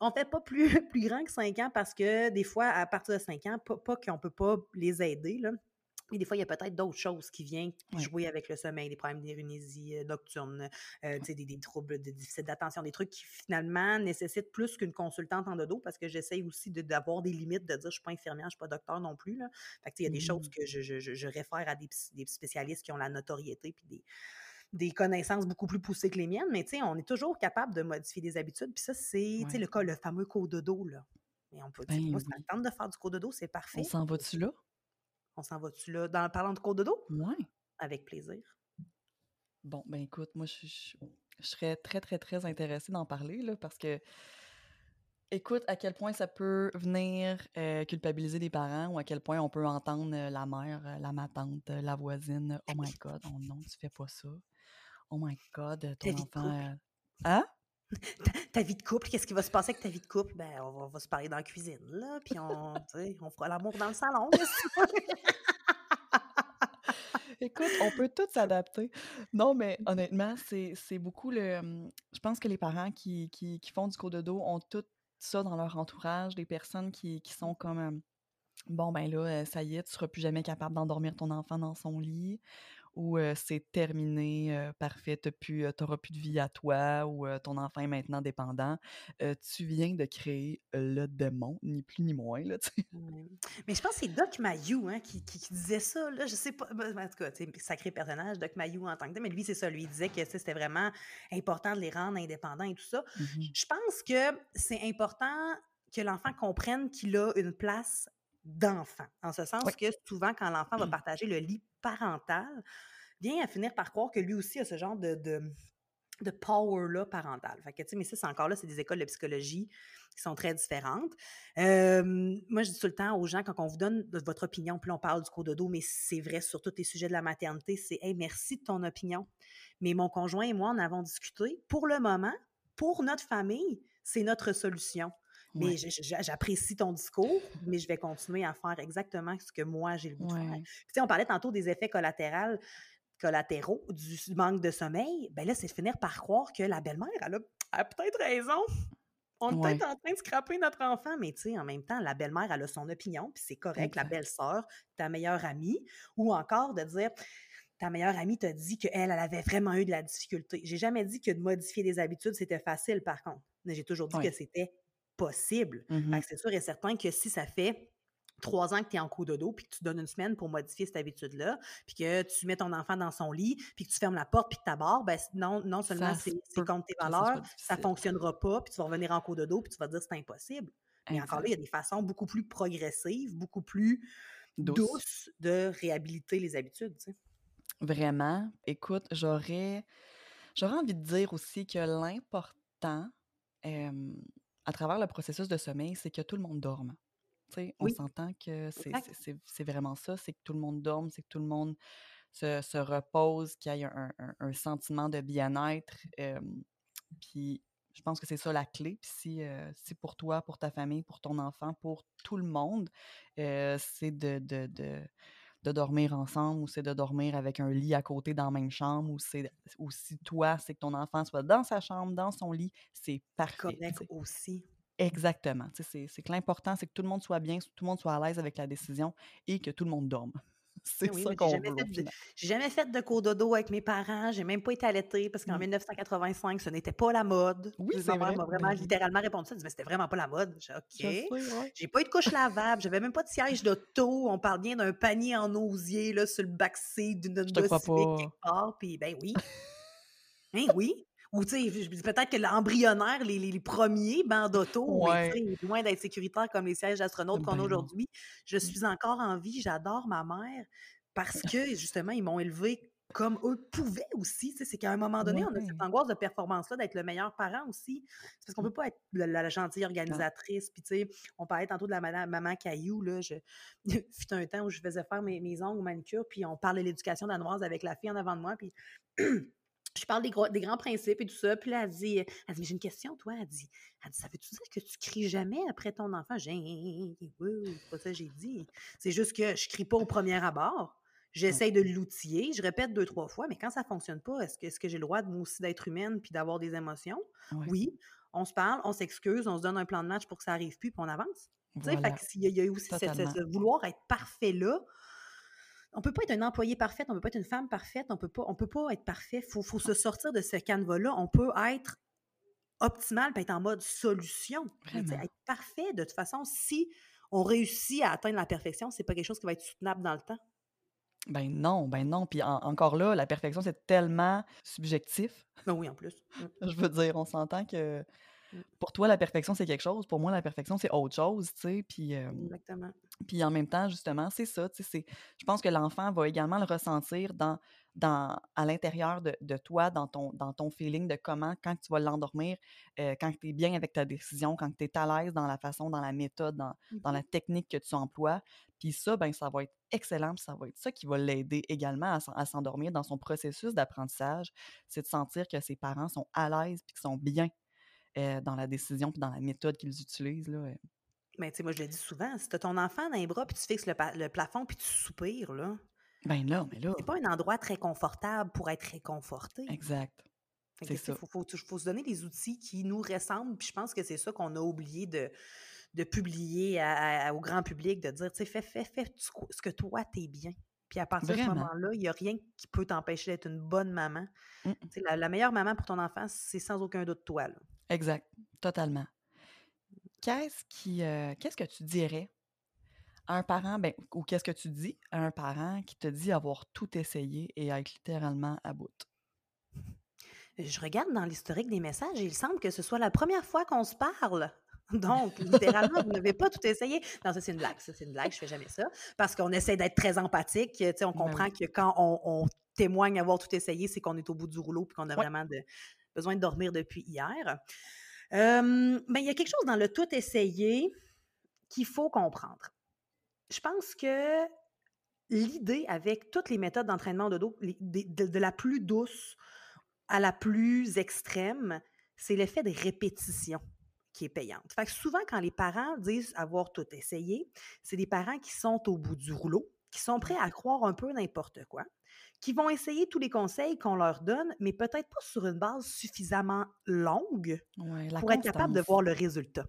On fait pas plus, plus grand que 5 ans parce que des fois, à partir de 5 ans, pas, qu'on peut pas les aider, là. Mais des fois, il y a peut-être d'autres choses qui viennent jouer avec le sommeil, des problèmes d'érénésie euh, nocturne, euh, des, des, troubles de déficit d'attention, des trucs qui finalement nécessitent plus qu'une consultante en dodo parce que j'essaye aussi d'avoir des limites, de dire je suis pas infirmière, je suis pas docteur non plus. Là. Fait il y a des choses mmh. que je, je, je, réfère à des, des, spécialistes qui ont la notoriété puis des, des connaissances beaucoup plus poussées que les miennes, mais tu sais, on est toujours capable de modifier des habitudes. Puis ça, c'est le cas, le fameux cododo, là. Mais on peut dire, ben moi, ça me tente de faire du cododo, c'est parfait. On s'en va-tu là? On s'en va-tu là? Dans, parlant de cododo? Oui. Avec plaisir. Bon, ben écoute, moi, je, je, serais très, très, très intéressée d'en parler, là, parce que écoute à quel point ça peut venir euh, culpabiliser les parents ou à quel point on peut entendre euh, la mère, euh, la ma tante, la voisine. Oh my God, oh non, tu fais pas ça. Oh my God, ton enfant. Euh, hein? Ta, vie de couple, qu'est-ce qui va se passer avec ta vie de couple? Ben, on va, se parler dans la cuisine, là, puis on, on fera l'amour dans le salon. Écoute, on peut tout s'adapter. Non, mais honnêtement, c'est beaucoup le. Je pense que les parents qui, qui, font du cours de dos ont tout ça dans leur entourage, des personnes qui, qui sont comme. Bon, ben là, ça y est, tu seras plus jamais capable d'endormir ton enfant dans son lit ou c'est terminé, parfait, tu n'auras plus de vie à toi ou ton enfant est maintenant dépendant, tu viens de créer le démon, ni plus ni moins. Là, Mais je pense que c'est Doc Mayou hein, qui, disait ça. Là, je sais pas. Ben, en tout cas, sacré personnage, Doc Mayou en tant que tel, mais lui, c'est ça. Lui, il disait que c'était vraiment important de les rendre indépendants et tout ça. Mmh je pense que c'est important que l'enfant comprenne qu'il a une place d'enfant. En ce sens que souvent, quand l'enfant va partager le lit parental, vient à finir par croire que lui aussi a ce genre de, de, power-là parental. Fait que, mais ça, c'est encore là, c'est des écoles de psychologie qui sont très différentes. moi, je dis tout le temps aux gens, quand on vous donne votre opinion, puis on parle du cours de dos, mais c'est vrai sur tous les sujets de la maternité, c'est Hey, merci de ton opinion. Mais mon conjoint et moi, en avons discuté. Pour le moment, pour notre famille, c'est notre solution. Mais j'apprécie ton discours, mais je vais continuer à faire exactement ce que moi j'ai le goût de faire. Puis, on parlait tantôt des effets collatéraux collatéraux du manque de sommeil, ben là, c'est finir par croire que la belle-mère, elle a, peut-être raison. On est peut-être en train de scraper notre enfant, mais tu sais, en même temps, la belle-mère, elle a son opinion, puis c'est correct, la belle-sœur, ta meilleure amie, ou encore de dire, ta meilleure amie t'a dit qu'elle, elle avait vraiment eu de la difficulté. J'ai jamais dit que de modifier des habitudes, c'était facile, par contre. Mais j'ai toujours dit que c'était possible. Mmh c'est sûr et certain que si ça fait trois ans que tu es en coup de dos, puis que tu donnes une semaine pour modifier cette habitude-là, puis que tu mets ton enfant dans son lit, puis que tu fermes la porte, puis que tu ben non, non seulement c'est contre tes valeurs, ça ne fonctionnera pas, puis tu vas revenir en coup de dos, puis tu vas dire que c'est impossible. Mais encore là, il y a des façons beaucoup plus progressives, beaucoup plus douces, de réhabiliter les habitudes. Vraiment. Écoute, j'aurais, j'aurais envie de dire aussi que l'important à travers le processus de sommeil, c'est que tout le monde dorme on s'entend que c'est vraiment ça, c'est que tout le monde dorme, c'est que tout le monde se, repose, qu'il y ait un, sentiment de bien-être. puis je pense que c'est ça la clé. Puis si, si, pour toi, pour ta famille, pour ton enfant, pour tout le monde, c'est de, de, dormir ensemble ou c'est de dormir avec un lit à côté dans la même chambre ou, ou si toi, c'est que ton enfant soit dans sa chambre, dans son lit, c'est parfait. aussi. Exactement. C'est que l'important, c'est que tout le monde soit bien, que tout le monde soit à l'aise avec la décision et que tout le monde dorme. C'est ça qu'on veut. J'ai jamais fait de cododo avec mes parents. J'ai même pas été allaitée parce qu'en 1985, mmh. ce n'était pas la mode. Oui, c'est vrai. m'a vraiment littéralement répondu ça. Mais c'était vraiment pas la mode. J'ai OK. J'ai pas eu de couche lavable. J'avais même pas de siège d'auto. On parle bien d'un panier en osier là, sur le backseat d'une Honda quelque part. Puis, ben oui. Ben oui. Ou tu sais, peut-être que l'embryonnaire, les, les, premiers bancs d'auto, loin d'être sécuritaire comme les sièges d'astronautes qu'on a aujourd'hui, je mmh. suis encore en vie, j'adore ma mère parce que justement, ils m'ont élevé comme eux pouvaient aussi. C'est qu'à un moment donné, on a cette angoisse de performance-là d'être le meilleur parent aussi. C'est parce qu'on ne mmh. peut pas être la, gentille organisatrice. Puis, tu sais, on parlait tantôt de la madame, maman Caillou. Là, je... fut un temps où je faisais faire mes, mes ongles manicure, puis on parlait de l'éducation danoise avec la fille en avant de moi. Puis je parle des, des, grands principes et tout ça. Puis là, elle dit, elle dit j'ai une question, toi. Elle dit, elle dit ça veut-tu dire que tu cries jamais après ton enfant? J'ai, oui, c'est pas ça que j'ai dit. C'est juste que je crie pas au premier abord. J'essaye de l'outiller, je répète deux, trois fois, mais quand ça fonctionne pas, est-ce que, est que j'ai le droit, moi aussi, d'être humaine puis d'avoir des émotions? Oui. On se parle, on s'excuse, on se donne un plan de match pour que ça arrive plus, puis on avance. Voilà. Fait il y, a aussi cette, vouloir être parfait là on peut pas être un employé parfait, on peut pas être une femme parfaite, on peut pas, on peut pas être parfait. Faut, faut se sortir de ce canevas-là. On peut être optimal, peut être en mode solution. Être parfait, de toute façon, si on réussit à atteindre la perfection, c'est pas quelque chose qui va être soutenable dans le temps. Ben non, ben non. Puis encore là, la perfection, c'est tellement subjectif. Ben oui, en plus. Mmh. Je veux dire, on s'entend que. Pour toi, la perfection, c'est quelque chose. Pour moi, la perfection, c'est autre chose, tu sais. Puis, Exactement. Puis en même temps, justement, c'est ça, tu sais. Je pense que l'enfant va également le ressentir dans, dans, à l'intérieur de, de, toi, dans ton, dans ton feeling de comment, quand tu vas l'endormir, euh, quand tu es bien avec ta décision, quand tu es à l'aise dans la façon, dans la méthode, dans, dans la mmh technique que tu emploies. Puis ça, ben, ça va être excellent, puis ça va être ça qui va l'aider également à, s'endormir dans son processus d'apprentissage. C'est de sentir que ses parents sont à l'aise puis qu'ils sont bien euh, dans la décision puis dans la méthode qu'ils utilisent. Là. Euh. Mais tu sais, moi, je le dis souvent, si tu as ton enfant dans les bras puis tu fixes le, plafond puis tu soupires, là. Ben là, mais là. C'est pas un endroit très confortable pour être réconforté. Exact. Il faut, faut, se donner des outils qui nous ressemblent. Puis je pense que c'est ça qu'on a oublié de, de publier au grand public, de dire, tu sais, fais, fais, fais ce que toi, t'es bien. Puis à partir de ce moment-là, il n'y a rien qui peut t'empêcher d'être une bonne maman. Mmh. La, la, meilleure maman pour ton enfant, c'est sans aucun doute toi. Là. Exact, totalement. Qu'est-ce qui, euh, qu'est-ce que tu dirais à un parent, ben, ou qu'est-ce que tu dis à un parent qui te dit avoir tout essayé et être littéralement à bout? Je regarde dans l'historique des messages et il semble que ce soit la première fois qu'on se parle. Donc, littéralement, vous n'avez pas tout essayé. Non, ça, c'est une blague. Ça, c'est une blague. Je fais jamais ça. Parce qu'on essaie d'être très empathique. Tu sais, on ben comprend que quand on, témoigne avoir tout essayé, c'est qu'on est au bout du rouleau et qu'on a vraiment de, besoin de dormir depuis hier. Euh, ben, il y a quelque chose dans le tout essayer qu'il faut comprendre. Je pense que l'idée avec toutes les méthodes d'entraînement de dos, de, la plus douce à la plus extrême, c'est l'effet de répétition qui est payante. Fait que souvent, quand les parents disent avoir tout essayé, c'est des parents qui sont au bout du rouleau, qui sont prêts à croire un peu n'importe quoi, qui vont essayer tous les conseils qu'on leur donne, mais peut-être pas sur une base suffisamment longue pour être capable de voir le résultat.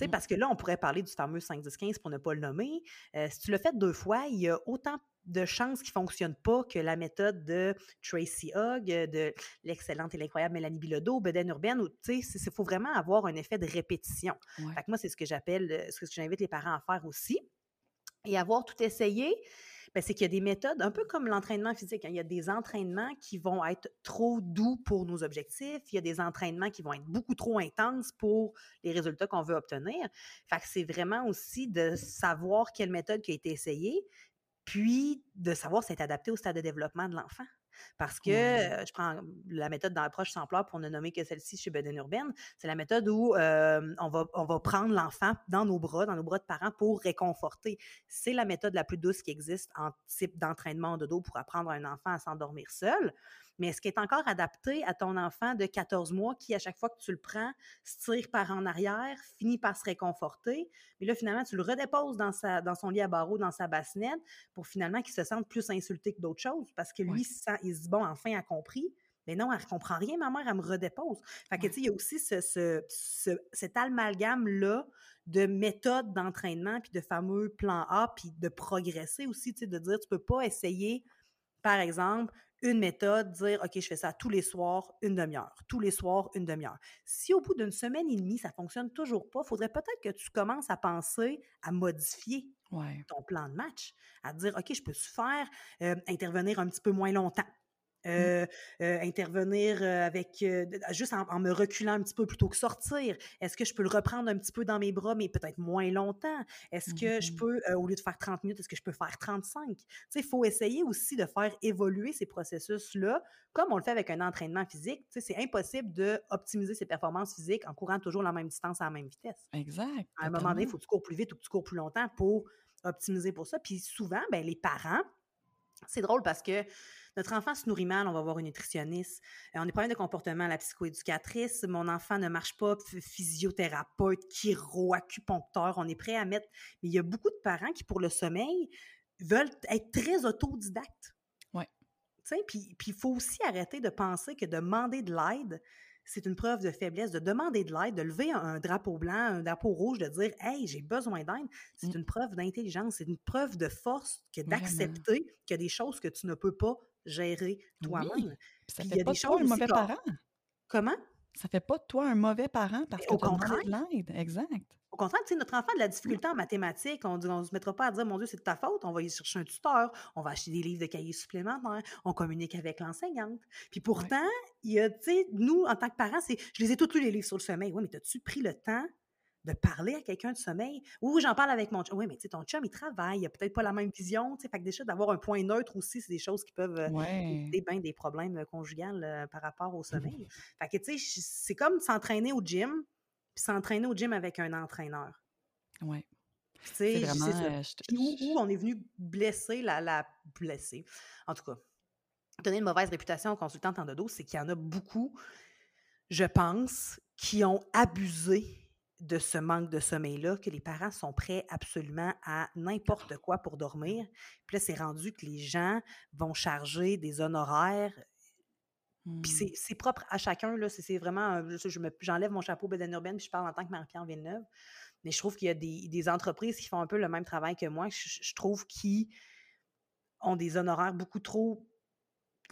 Mmh. Parce que là, on pourrait parler du fameux 5-10-15 pour ne pas le nommer. Euh, si tu le fais deux fois, il y a autant de chances qu'il ne fonctionne pas que la méthode de Tracy Hogg, de l'excellente et l'incroyable Mélanie Bilodeau, Beden Urbaine, il faut vraiment avoir un effet de répétition. moi, c'est ce que j'appelle, ce que j'invite les parents à faire aussi. et avoir tout essayé, ben, c'est qu'il y a des méthodes, un peu comme l'entraînement physique. Hein. Il y a des entraînements qui vont être trop doux pour nos objectifs. Il y a des entraînements qui vont être beaucoup trop intenses pour les résultats qu'on veut obtenir. Fait que c'est vraiment aussi de savoir quelle méthode qui a été essayée, puis de savoir c'est adapté au stade de développement de l'enfant. Parce que je prends la méthode dans l'approche sans pleurs pour ne nommer que celle-ci chez Beden Urbaine. C'est la méthode où on, va, on va prendre l'enfant dans nos bras, dans nos bras de parents pour réconforter. C'est la méthode la plus douce qui existe en type d'entraînement de dos pour apprendre à un enfant à s'endormir seul mais est-ce qu'il est encore adapté à ton enfant de 14 mois qui, à chaque fois que tu le prends, se tire par en arrière, finit par se réconforter, mais là, finalement, tu le redéposes dans, sa, dans son lit à barreaux, dans sa bassinette, pour finalement qu'il se sente plus insulté que d'autres choses, parce que lui, il se dit, bon, enfin, a compris. Mais non, elle ne comprend rien, ma mère, elle me redépose. Fait que, tu sais, il y a aussi ce, cet amalgame-là de méthodes d'entraînement, puis de fameux plans A, puis de progresser aussi, tu sais, de dire, tu peux pas essayer, par exemple, une méthode, dire OK, je fais ça tous les soirs, une demi-heure. Tous les soirs, une demi-heure. Si au bout d'une semaine et demie, ça ne fonctionne toujours pas, il faudrait peut-être que tu commences à penser à modifier ton plan de match, à dire OK, je peux faire euh, intervenir un petit peu moins longtemps? Mmh. Euh, euh, intervenir euh, avec juste en, me reculant un petit peu plutôt que sortir. Est-ce que je peux le reprendre un petit peu dans mes bras, mais peut-être moins longtemps? Est-ce que je mmh. peux, au lieu de faire 30 minutes, est-ce que je peux faire 35? Tu sais, il faut essayer aussi de faire évoluer ces processus-là, comme on le fait avec un entraînement physique. Tu sais, c'est impossible d'optimiser ses performances physiques en courant toujours la même distance à la même vitesse. Exact. À un moment donné, il faut que tu cours plus vite ou que tu cours plus longtemps pour optimiser pour ça. Puis souvent, ben, les parents, c'est drôle parce que notre enfant se nourrit mal, on va voir une nutritionniste. Euh, on est pas de comportement, la psychoéducatrice. Mon enfant ne marche pas, physiothérapeute, chiro, acupuncteur. On est prêt à mettre. Mais il y a beaucoup de parents qui, pour le sommeil, veulent être très autodidactes. Oui. Puis il faut aussi arrêter de penser que demander de l'aide, c'est une preuve de faiblesse, de demander de l'aide, de lever un, drapeau blanc, un drapeau rouge, de dire Hey, j'ai besoin d'aide. C'est mmh. une preuve d'intelligence, c'est une preuve de force que d'accepter qu'il y a des choses que tu ne peux pas gérer toi-même. Ça fait pas de toi un mauvais parent. Comment? Ça fait pas de toi un mauvais parent parce que de l'aide. Exact. Au contraire, tu sais, notre enfant a de la difficulté en mathématiques. On ne se mettra pas à dire, mon Dieu, c'est de ta faute. On va y chercher un tuteur. On va acheter des livres de cahiers supplémentaires. On communique avec l'enseignante. Puis pourtant, il y a, tu sais, nous, en tant que parents, c'est, je les ai tous lus les livres sur le sommeil. Oui, mais as-tu pris le temps de parler à quelqu'un de sommeil. Ou j'en parle avec mon chum. Oui, mais tu sais, ton chum, il travaille, il a peut-être pas la même vision. Fait que déjà, d'avoir un point neutre aussi, c'est des choses qui peuvent euh, éviter bien des problèmes euh, conjugaux euh, par rapport au sommeil. fait que, tu sais, c'est comme s'entraîner au gym, puis s'entraîner au gym avec un entraîneur. Oui. C'est vraiment... Où, on est venu blesser la, la blesser. En tout cas, donner une mauvaise réputation aux consultantes en dodo, c'est qu'il y en a beaucoup, je pense, qui ont abusé de ce manque de sommeil-là que les parents sont prêts absolument à n'importe quoi pour dormir. Puis là, c'est rendu que les gens vont charger des honoraires. Puis mmh. c'est propre à chacun, là. C'est vraiment. J'enlève mon chapeau Beden Urbaine, puis je parle en tant que Marie-Pierre Villeneuve. Mais je trouve qu'il y a des, entreprises qui font un peu le même travail que moi. Je, je trouve qui ont des honoraires beaucoup trop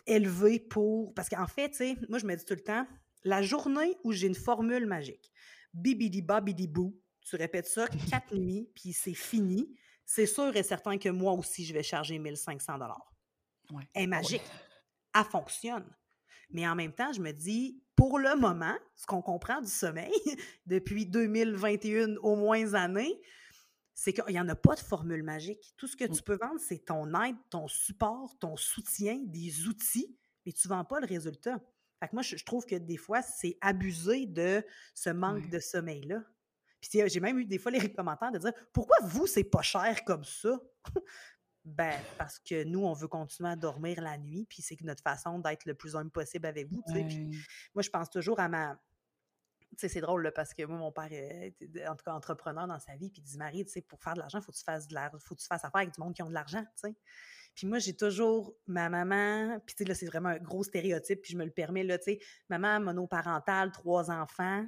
élevés pour. Parce qu'en fait, tu sais, moi, je me dis tout le temps, la journée où j'ai une formule magique, bibidi babidi bou. Tu répètes ça quatre nuits, puis c'est fini. C'est sûr et certain que moi aussi, je vais charger 1500 dollars. Ouais. Elle est magique. Elle fonctionne. Mais en même temps, je me dis, pour le moment, ce qu'on comprend du sommeil depuis 2021 au moins années, c'est qu'il n'y en a pas de formule magique. Tout ce que tu peux vendre, c'est ton aide, ton support, ton soutien, des outils, mais tu ne vends pas le résultat moi, je, trouve que des fois, c'est abusé de ce manque de sommeil-là. Puis j'ai même eu des fois les commentaires de dire Pourquoi vous, c'est pas cher comme ça? ben, parce que nous, on veut continuer à dormir la nuit, puis c'est notre façon d'être le plus homme possible avec vous. moi, je pense toujours à ma. Tu sais, c'est drôle parce que moi, mon père est en tout cas entrepreneur dans sa vie, puis il dit Marie, tu sais, pour faire de l'argent, il faut que tu fasses de faut que tu fasses affaire avec du monde qui ont de l'argent, tu sais. Puis moi, j'ai toujours ma maman, puis tu sais, là, c'est vraiment un gros stéréotype, puis je me le permets, là, tu sais, maman monoparentale, trois enfants,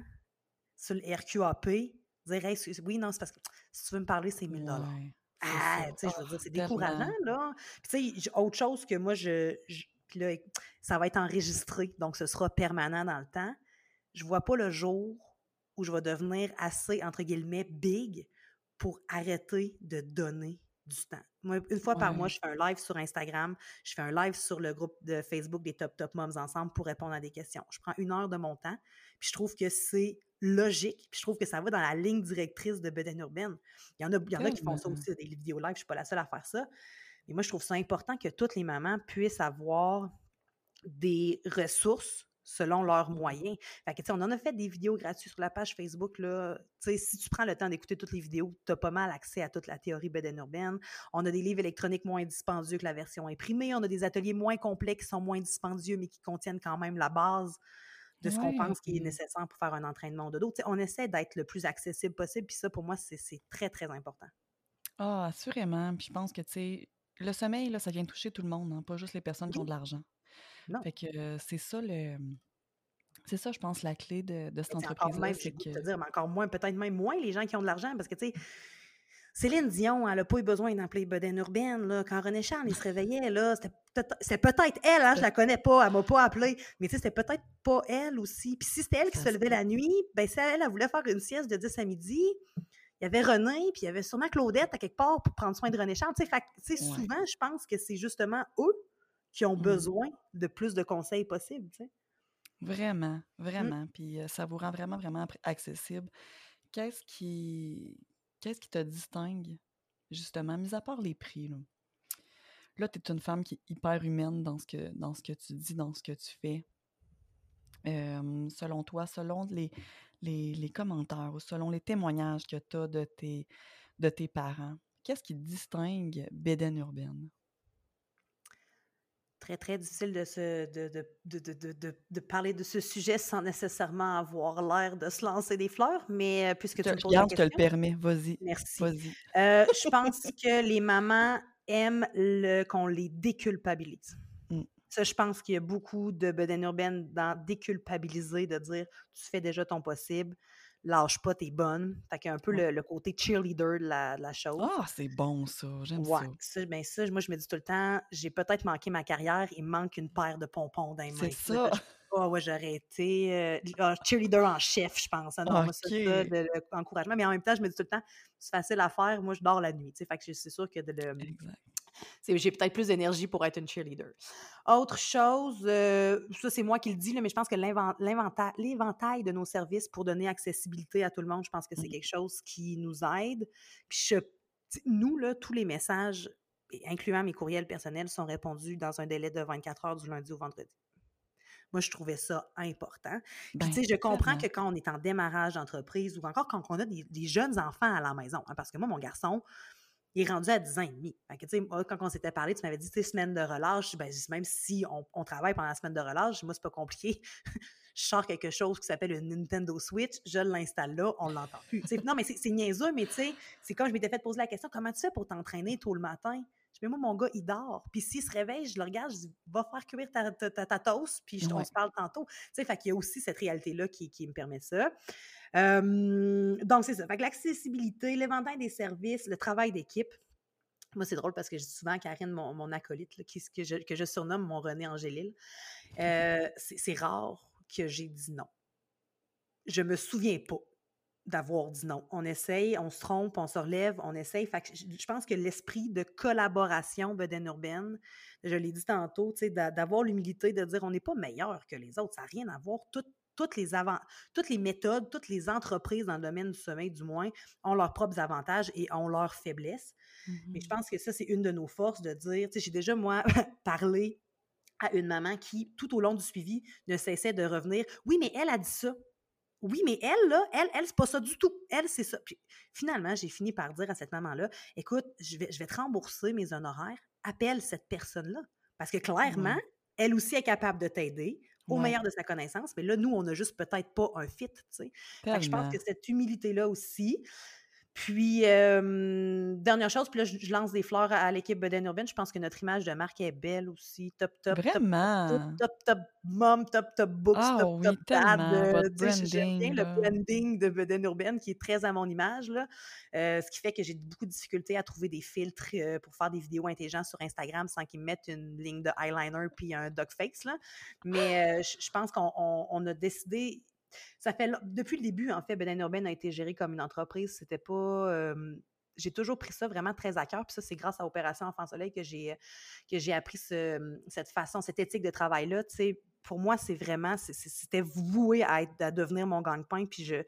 sur le RQAP, dire, hey, oui, non, c'est parce que si tu veux me parler, c'est 1000 dollars. ah, tu sais, je veux dire, c'est décourageant, là. Puis tu sais, autre chose que moi, je, puis là, ça va être enregistré, donc ce sera permanent dans le temps. Je vois pas le jour où je vais devenir assez, entre guillemets, big pour arrêter de donner du temps. Moi, une fois par mois, je fais un live sur Instagram, je fais un live sur le groupe de Facebook des Top Top Moms ensemble pour répondre à des questions. Je prends une heure de mon temps, puis je trouve que c'est logique, puis je trouve que ça va dans la ligne directrice de Beden Urbaine. Il y en a, il y en a qui font ça aussi, des vidéos live, je ne suis pas la seule à faire ça. Mais moi, je trouve ça important que toutes les mamans puissent avoir des ressources selon leurs moyens. Fait que, on en a fait des vidéos gratuites sur la page Facebook. Là. si tu prends le temps d'écouter toutes les vidéos, tu as pas mal accès à toute la théorie beden urbaine. On a des livres électroniques moins dispendieux que la version imprimée. On a des ateliers moins complets qui sont moins dispendieux, mais qui contiennent quand même la base de ce qu'on pense qui est nécessaire pour faire un entraînement de dos. on essaie d'être le plus accessible possible, puis ça, pour moi, c'est très, très important. Ah, assurément. Puis je pense que, tu sais, le sommeil, là, ça vient toucher tout le monde, hein, pas juste les personnes qui ont de l'argent. Non. Fait que c'est ça le. C'est ça, je pense, la clé de, de cette entreprise-là. C'est que... te dire, mais encore moins, peut-être même moins les gens qui ont de l'argent, parce que, tu sais, Céline Dion, elle n'a pas eu besoin d'appeler Boden Urbaine. Là. Quand René Charles il se réveillait, là, c'était peut-être elle, hein, je la connais pas, elle m'a pas appelé, mais c'était peut-être pas elle aussi. Puis si c'était elle qui se levait la nuit, ben si elle, elle voulait faire une sieste de 10 à midi, il y avait René, puis il y avait sûrement Claudette à quelque part pour prendre soin de René Charles. Fait, Souvent, je pense que c'est justement eux qui ont mmh. besoin de plus de conseils possibles. Vraiment, mmh. vraiment. Puis ça vous rend vraiment, vraiment accessible. Qu'est-ce qui, qu'est-ce qui te distingue, justement, mis à part les prix? Là, là tu es une femme qui est hyper humaine dans ce que, dans ce que tu dis, dans ce que tu fais. selon toi, selon les, les, les, commentaires ou selon les témoignages que tu as de tes, de tes parents, qu'est-ce qui distingue Béden Urbaine? Très, très difficile de, se, de, de, de, de, parler de ce sujet sans nécessairement avoir l'air de se lancer des fleurs, mais euh, puisque tu me poses la question... te le permets, vas-y. Merci. Euh, je pense que les mamans aiment le, qu'on les déculpabilise. Mmh. Ça, je pense qu'il y a beaucoup de bedaine urbaine dans déculpabiliser, de dire tu fais déjà ton possible lâche pas, t'es bonne. Fait qu'il y a un peu le, côté cheerleader de la, chose. Ah, c'est bon ça, j'aime ouais, ça. ben ça, moi je me dis tout le temps, j'ai peut-être manqué ma carrière, il me manque une paire de pompons dans les mains. C'est ça. Ah ouais, j'aurais été euh, ah, cheerleader en chef, je pense. Hein, moi, ça, de, l'encouragement. Mais en même temps, je me dis tout le temps, c'est facile à faire. Moi, je dors la nuit. Fait que c'est sûr que de le, exact j'ai peut-être plus d'énergie pour être une cheerleader. Autre chose, euh, ça c'est moi qui le dis, mais je pense que l'éventail de nos services pour donner accessibilité à tout le monde, je pense que c'est mmh. quelque chose qui nous aide. Puis nous, là, tous les messages, incluant mes courriels personnels, sont répondus dans un délai de 24 heures du lundi au vendredi. Moi, je trouvais ça important. Puis, tu sais, ben, je comprends que quand on est en démarrage d'entreprise ou encore quand on a des, jeunes enfants à la maison, hein, parce que moi, mon garçon, il est rendu à 10 ans et demi. quand on s'était parlé, tu m'avais dit, tu semaine de relâche, ben, même si on, travaille pendant la semaine de relâche, moi, c'est pas compliqué. je sors quelque chose qui s'appelle une Nintendo Switch, je l'installe là, on l'entend plus. non, mais c'est niaiseux, mais tu sais, c'est comme je m'étais fait poser la question, comment tu fais pour t'entraîner tôt le matin? Je dis, moi, mon gars, il dort. Puis s'il se réveille, je le regarde, je dis, va faire cuire ta, ta, toast, puis on se parle tantôt. Tu sais, fait qu'il y a aussi cette réalité-là qui, qui me permet ça donc, c'est ça. Fait que l'accessibilité, l'éventail des services, le travail d'équipe. Moi, c'est drôle parce que je dis souvent Karine, mon, acolyte, qui, que, je, que, je, surnomme mon René Angélil, euh, c'est rare que j'ai dit non. Je me souviens pas d'avoir dit non. On essaye, on se trompe, on se relève, on essaye. Fait que je, pense que l'esprit de collaboration Beden Urbaine, je l'ai dit tantôt, d'avoir l'humilité de dire on n'est pas meilleur que les autres, ça n'a rien à voir. Tout, toutes les, avant toutes les méthodes, toutes les entreprises dans le domaine du sommeil, du moins, ont leurs propres avantages et ont leurs faiblesses. Mais je mmh pense que ça, c'est une de nos forces de dire, tu sais, j'ai déjà, moi, parlé à une maman qui, tout au long du suivi, ne cessait de revenir. Oui, mais elle a dit ça. Oui, mais elle, là, elle, elle, c'est pas ça du tout. Elle, c'est ça. Puis finalement, j'ai fini par dire à cette maman-là, écoute, je vais, je vais te rembourser mes honoraires. Appelle cette personne-là. Parce que clairement, elle aussi est capable de t'aider au meilleur de sa connaissance. Mais là, nous, on n'a juste peut-être pas un fit, tu sais. je pense que cette humilité-là aussi, puis, dernière chose, puis là, je, lance des fleurs à, l'équipe Beden Urban. Je pense que notre image de marque est belle aussi. Top, top, Vraiment? Top, top, top, mom, top, top books, ah top, top dad. J'aime bien le branding de Beden Urban qui est très à mon image. Là. Euh, ce qui fait que j'ai beaucoup de difficultés à trouver des filtres euh, pour faire des vidéos intelligentes sur Instagram sans qu'ils mettent une ligne de eyeliner puis un dog face. Là. Mais euh, je pense qu'on a décidé ça fait depuis le début, en fait, Beden Urban a été géré comme une entreprise. C'était pas. j'ai toujours pris ça vraiment très à cœur. Puis ça, c'est grâce à Opération Enfant Soleil que j'ai, que j'ai appris cette façon, cette éthique de travail-là. Tu sais, pour moi, c'est vraiment, c'était voué à, devenir mon gang-pain. Puis je,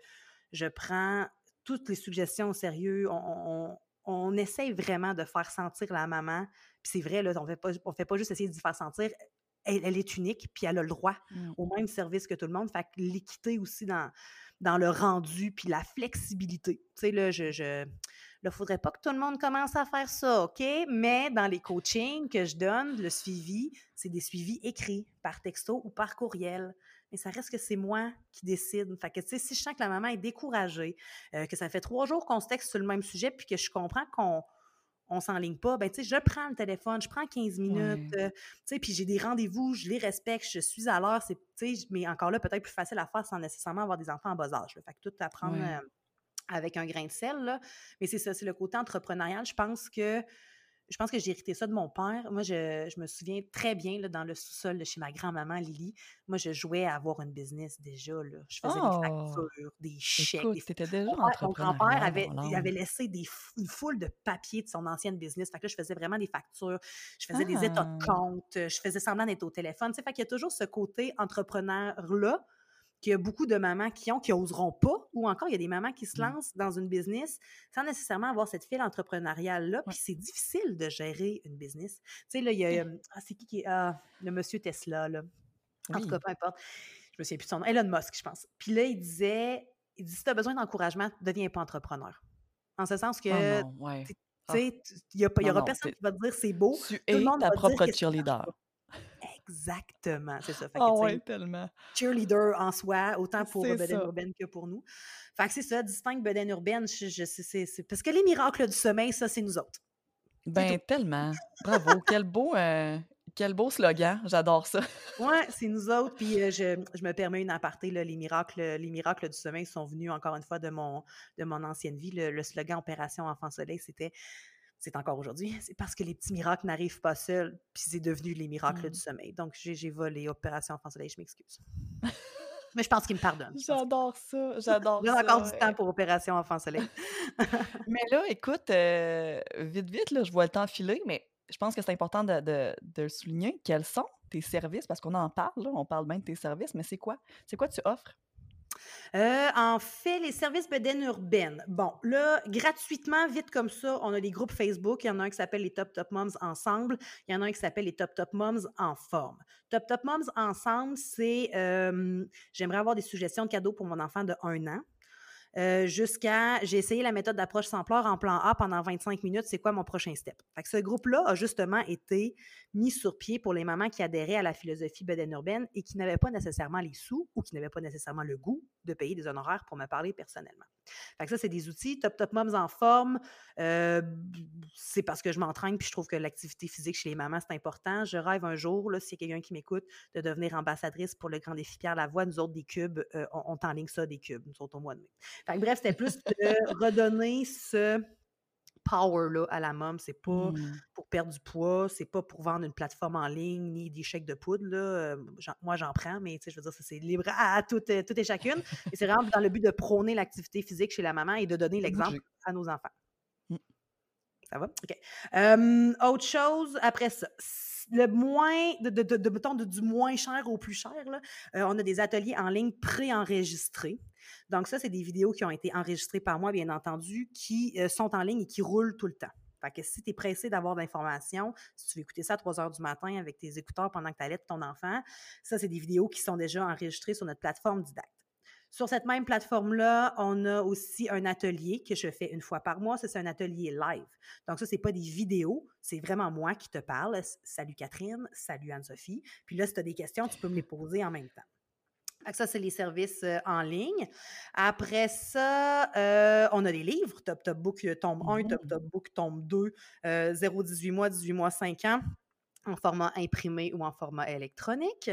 je prends toutes les suggestions au sérieux. On, on, essaye vraiment de faire sentir la maman. Puis c'est vrai, là, on ne fait, pas, fait pas juste essayer de faire sentir. Elle, est unique, puis elle a le droit mmh. au même service que tout le monde. Fait que l'équité aussi dans, dans le rendu, puis la flexibilité. Tu sais, là, je, je ne faudrait pas que tout le monde commence à faire ça, OK? Mais dans les coachings que je donne, le suivi, c'est des suivis écrits par texto ou par courriel. Mais ça reste que c'est moi qui décide. Fait que, tu sais, si je sens que la maman est découragée, euh, que ça fait trois jours qu'on se texte sur le même sujet, puis que je comprends qu'on on s'enligne pas, ben tu sais, je prends le téléphone, je prends 15 minutes, euh, tu sais, puis j'ai des rendez-vous, je les respecte, je suis à l'heure, c'est, tu sais, mais encore là, peut-être plus facile à faire sans nécessairement avoir des enfants en bas âge. Fait que tout apprendre euh, avec un grain de sel, là. Mais c'est ça, c'est le côté entrepreneurial. Je pense que je pense que j'ai hérité ça de mon père. Moi, je, me souviens très bien, là, dans le sous-sol de chez ma grand-maman, Lily, moi, je jouais à avoir une business déjà. Là. Je faisais des oh! factures, des chèques. Écoute, déjà mon grand-père avait, avait laissé des, une foule de papiers de son ancienne business. Fait que là, je faisais vraiment des factures, je faisais des états de ah! compte, je faisais semblant d'être au téléphone. fait qu'il y a toujours ce côté entrepreneur-là qu'il y a beaucoup de mamans qui ont, qui n'oseront pas, ou encore il y a des mamans qui se mmh. lancent dans une business sans nécessairement avoir cette file entrepreneuriale-là, puis c'est difficile de gérer une business. Tu sais, là, il y a, ah, c'est qui qui est, ah, le monsieur Tesla, là. En tout cas, peu importe. Je me souviens plus de son nom. Elon Musk, je pense. Puis là, il disait, il dit, si tu as besoin d'encouragement, ne deviens pas entrepreneur. En ce sens que, oh tu sais, il n'y aura personne qui va te dire c'est beau. Tu Tout es ta propre cheerleader. Exactement, c'est ça. Fait oh ouais, tellement. Cheerleader en soi, autant pour Beden Urbaine que pour nous. Fait que c'est ça, distingue Beden Urbaine, je, je, c'est, parce que les miracles du sommeil, ça, c'est nous autres. Ben, tellement. Bravo. quel beau, euh, quel beau slogan. J'adore ça. oui, c'est nous autres. Puis euh, je, je, me permets une aparté. Là, les, miracles, les miracles du sommeil sont venus encore une fois de mon, de mon ancienne vie. Le, le slogan Opération Enfant Soleil, c'était c'est encore aujourd'hui, c'est parce que les petits miracles n'arrivent pas seuls, puis c'est devenu les miracles du mmh. sommeil. Donc, j'ai volé Opération Enfant Soleil, je m'excuse. Mais je pense qu'il me pardonne. J'adore ça, j'adore ça. J'ai encore du temps pour Opération Enfant Soleil. mais là, écoute, euh, vite, vite, là, je vois le temps filer, mais je pense que c'est important de, de, de, souligner quels sont tes services, parce qu'on en parle, on parle bien de tes services, mais c'est quoi? C'est quoi tu offres? Euh, en fait, les services bedaine urbaine. Bon, là, gratuitement, vite comme ça, on a des groupes Facebook. Il y en a un qui s'appelle les Top Top Moms Ensemble. Il y en a un qui s'appelle les Top Top Moms en forme. Top Top Moms Ensemble, c'est euh, j'aimerais avoir des suggestions de cadeaux pour mon enfant de un an. Euh, jusqu'à j'ai essayé la méthode d'approche sans pleurs en plan A pendant 25 minutes, c'est quoi mon prochain step? Fait que ce groupe-là a justement été mis sur pied pour les mamans qui adhéraient à la philosophie bedaine urbaine et qui n'avaient pas nécessairement les sous ou qui n'avaient pas nécessairement le goût de payer des honoraires pour me parler personnellement. Fait que ça, c'est des outils. Top Top Moms en forme, euh, c'est parce que je m'entraîne puis je trouve que l'activité physique chez les mamans, c'est important. Je rêve un jour, s'il y a quelqu'un qui m'écoute, de devenir ambassadrice pour le Grand Défi Pierre Lavoie. Nous autres, des cubes, euh, on, on ligne ça, des cubes, nous autres, au mois de mai. Fait que bref, c'était plus de redonner ce power là, à la mom. C'est pas mmh. pour perdre du poids, c'est pas pour vendre une plateforme en ligne ni des chèques de poudre. Là. Euh, moi, j'en prends, mais je veux dire, c'est libre à, tout, euh, et chacune. Et c'est vraiment dans le but de prôner l'activité physique chez la maman et de donner l'exemple à nos enfants. Mmh. Ça va? OK. autre chose, après ça, le moins, de, de, de, du moins cher au plus cher, euh, on a des ateliers en ligne préenregistrés. Donc, ça, c'est des vidéos qui ont été enregistrées par moi, bien entendu, qui euh, sont en ligne et qui roulent tout le temps. Fait que si tu es pressé d'avoir d'informations, si tu veux écouter ça à 3 heures du matin avec tes écouteurs pendant que tu allaites ton enfant, ça, c'est des vidéos qui sont déjà enregistrées sur notre plateforme Didacte. Sur cette même plateforme-là, on a aussi un atelier que je fais une fois par mois. C'est un atelier live. Donc, ça, c'est pas des vidéos, c'est vraiment moi qui te parle. Salut Catherine, salut Anne-Sophie. Puis là, si tu as des questions, tu peux me les poser en même temps. Ça, c'est les services euh, en ligne. Après ça, euh, on a des livres. Top Top Book euh, tombe 1, Top Top Book tombe 2, 0-18 mois, 18 mois, 5 ans en format imprimé ou en format électronique.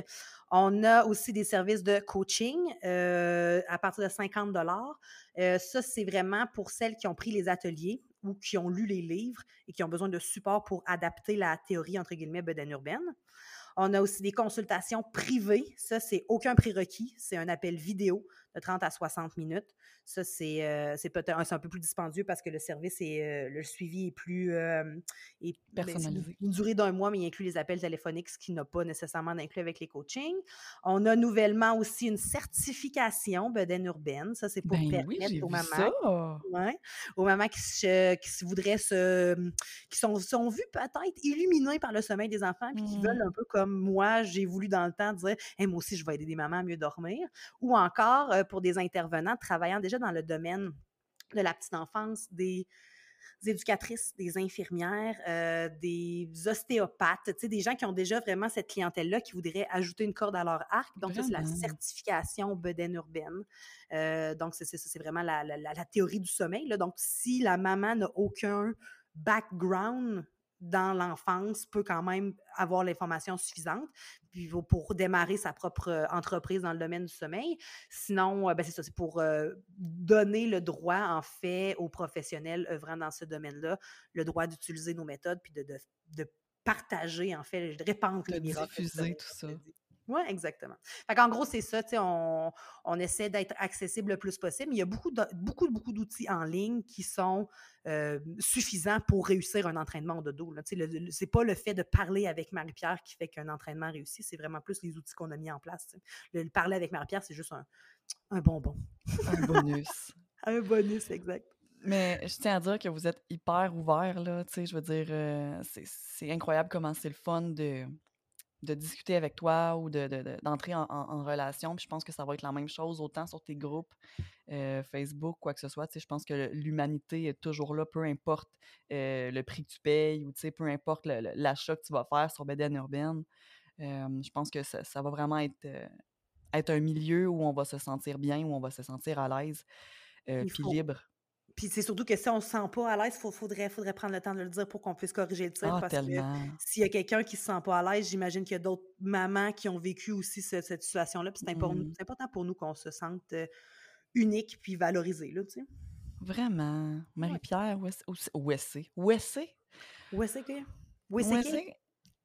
On a aussi des services de coaching à partir de 50 dollars. ça, c'est vraiment pour celles qui ont pris les ateliers ou qui ont lu les livres et qui ont besoin de support pour adapter la théorie, entre guillemets, bedaine urbaine. On a aussi des consultations privées. Ça, c'est aucun prérequis. C'est un appel vidéo 30 à 60 minutes. Ça, c'est peut-être un peu plus dispendieux parce que le service et le suivi est plus ben, personnalisé. une durée d'un mois, mais il inclut les appels téléphoniques, ce qui n'a pas nécessairement d'inclus avec les coachings. On a nouvellement aussi une certification Beden urbaine. Ça, c'est pour Ben oui, permettre j'ai aux mamans. Ouais, aux mamans qui, se- qui voudraient se. qui sont, sont vues peut-être illuminées par le sommeil des enfants, puis qui Mmh. veulent un peu comme moi, j'ai voulu dans le temps dire Hey, moi aussi, je vais aider des mamans à mieux dormir. Ou encore euh, pour des intervenants travaillant déjà dans le domaine de la petite enfance, des des éducatrices, des infirmières, euh, des ostéopathes, tu sais, des gens qui ont déjà vraiment cette clientèle-là qui voudraient ajouter une corde à leur arc. Donc, ça, c'est la certification Beden urbaine. Euh, donc, c'est vraiment la, la- la- la théorie du sommeil. là. Donc, si la maman n'a aucun background dans l'enfance, peut quand même avoir l'information suffisante puis pour- démarrer sa propre euh, entreprise dans le domaine du sommeil. Sinon, euh, ben, c'est ça, c'est pour euh, donner le droit, en fait, aux professionnels œuvrant dans ce domaine-là, le droit d'utiliser nos méthodes puis de, de, de partager, en fait, de répandre diffuser sommeil, tout ça. Oui, exactement. Fait qu'en gros, c'est ça, on, on essaie d'être accessible le plus possible. Il y a beaucoup, de- beaucoup, beaucoup d'outils en ligne qui sont euh, suffisants pour réussir un entraînement en sais, le- le- C'est pas le fait de parler avec Marie-Pierre qui fait qu'un entraînement réussit, c'est vraiment plus les outils qu'on a mis en place. Le, le parler avec Marie-Pierre, c'est juste un, un bonbon. Un bonus. Un bonus, exact. Mais je tiens à dire que vous êtes hyper ouvert, là. Tu sais, je veux dire, euh, c'est c'est incroyable comment c'est le fun de, de discuter avec toi ou de, de- de- d'entrer en, en- en relation. Puis je pense que ça va être la même chose autant sur tes groupes euh, Facebook, quoi que ce soit. Tu sais, je pense que l'humanité est toujours là, peu importe euh, le prix que tu payes ou tu sais, peu importe l'achat que tu vas faire sur Beden Urbaine. Euh, je pense que ça, ça va vraiment être, être un milieu où on va se sentir bien, où on va se sentir à l'aise, puis libre. Puis c'est surtout que si on se sent pas à l'aise, il faudrait, faudrait prendre le temps de le dire pour qu'on puisse corriger le tir. Ah, parce que tellement. s'il y a quelqu'un qui se sent pas à l'aise, j'imagine qu'il y a d'autres mamans qui ont vécu aussi ce- cette situation-là. Puis c'est important, Mm. c'est important pour nous qu'on se sente euh, unique puis valorisé, là, tu sais. Vraiment. Marie-Pierre, où est-ce où est-ce? Où est-ce? Où est-ce? Que? Où est-ce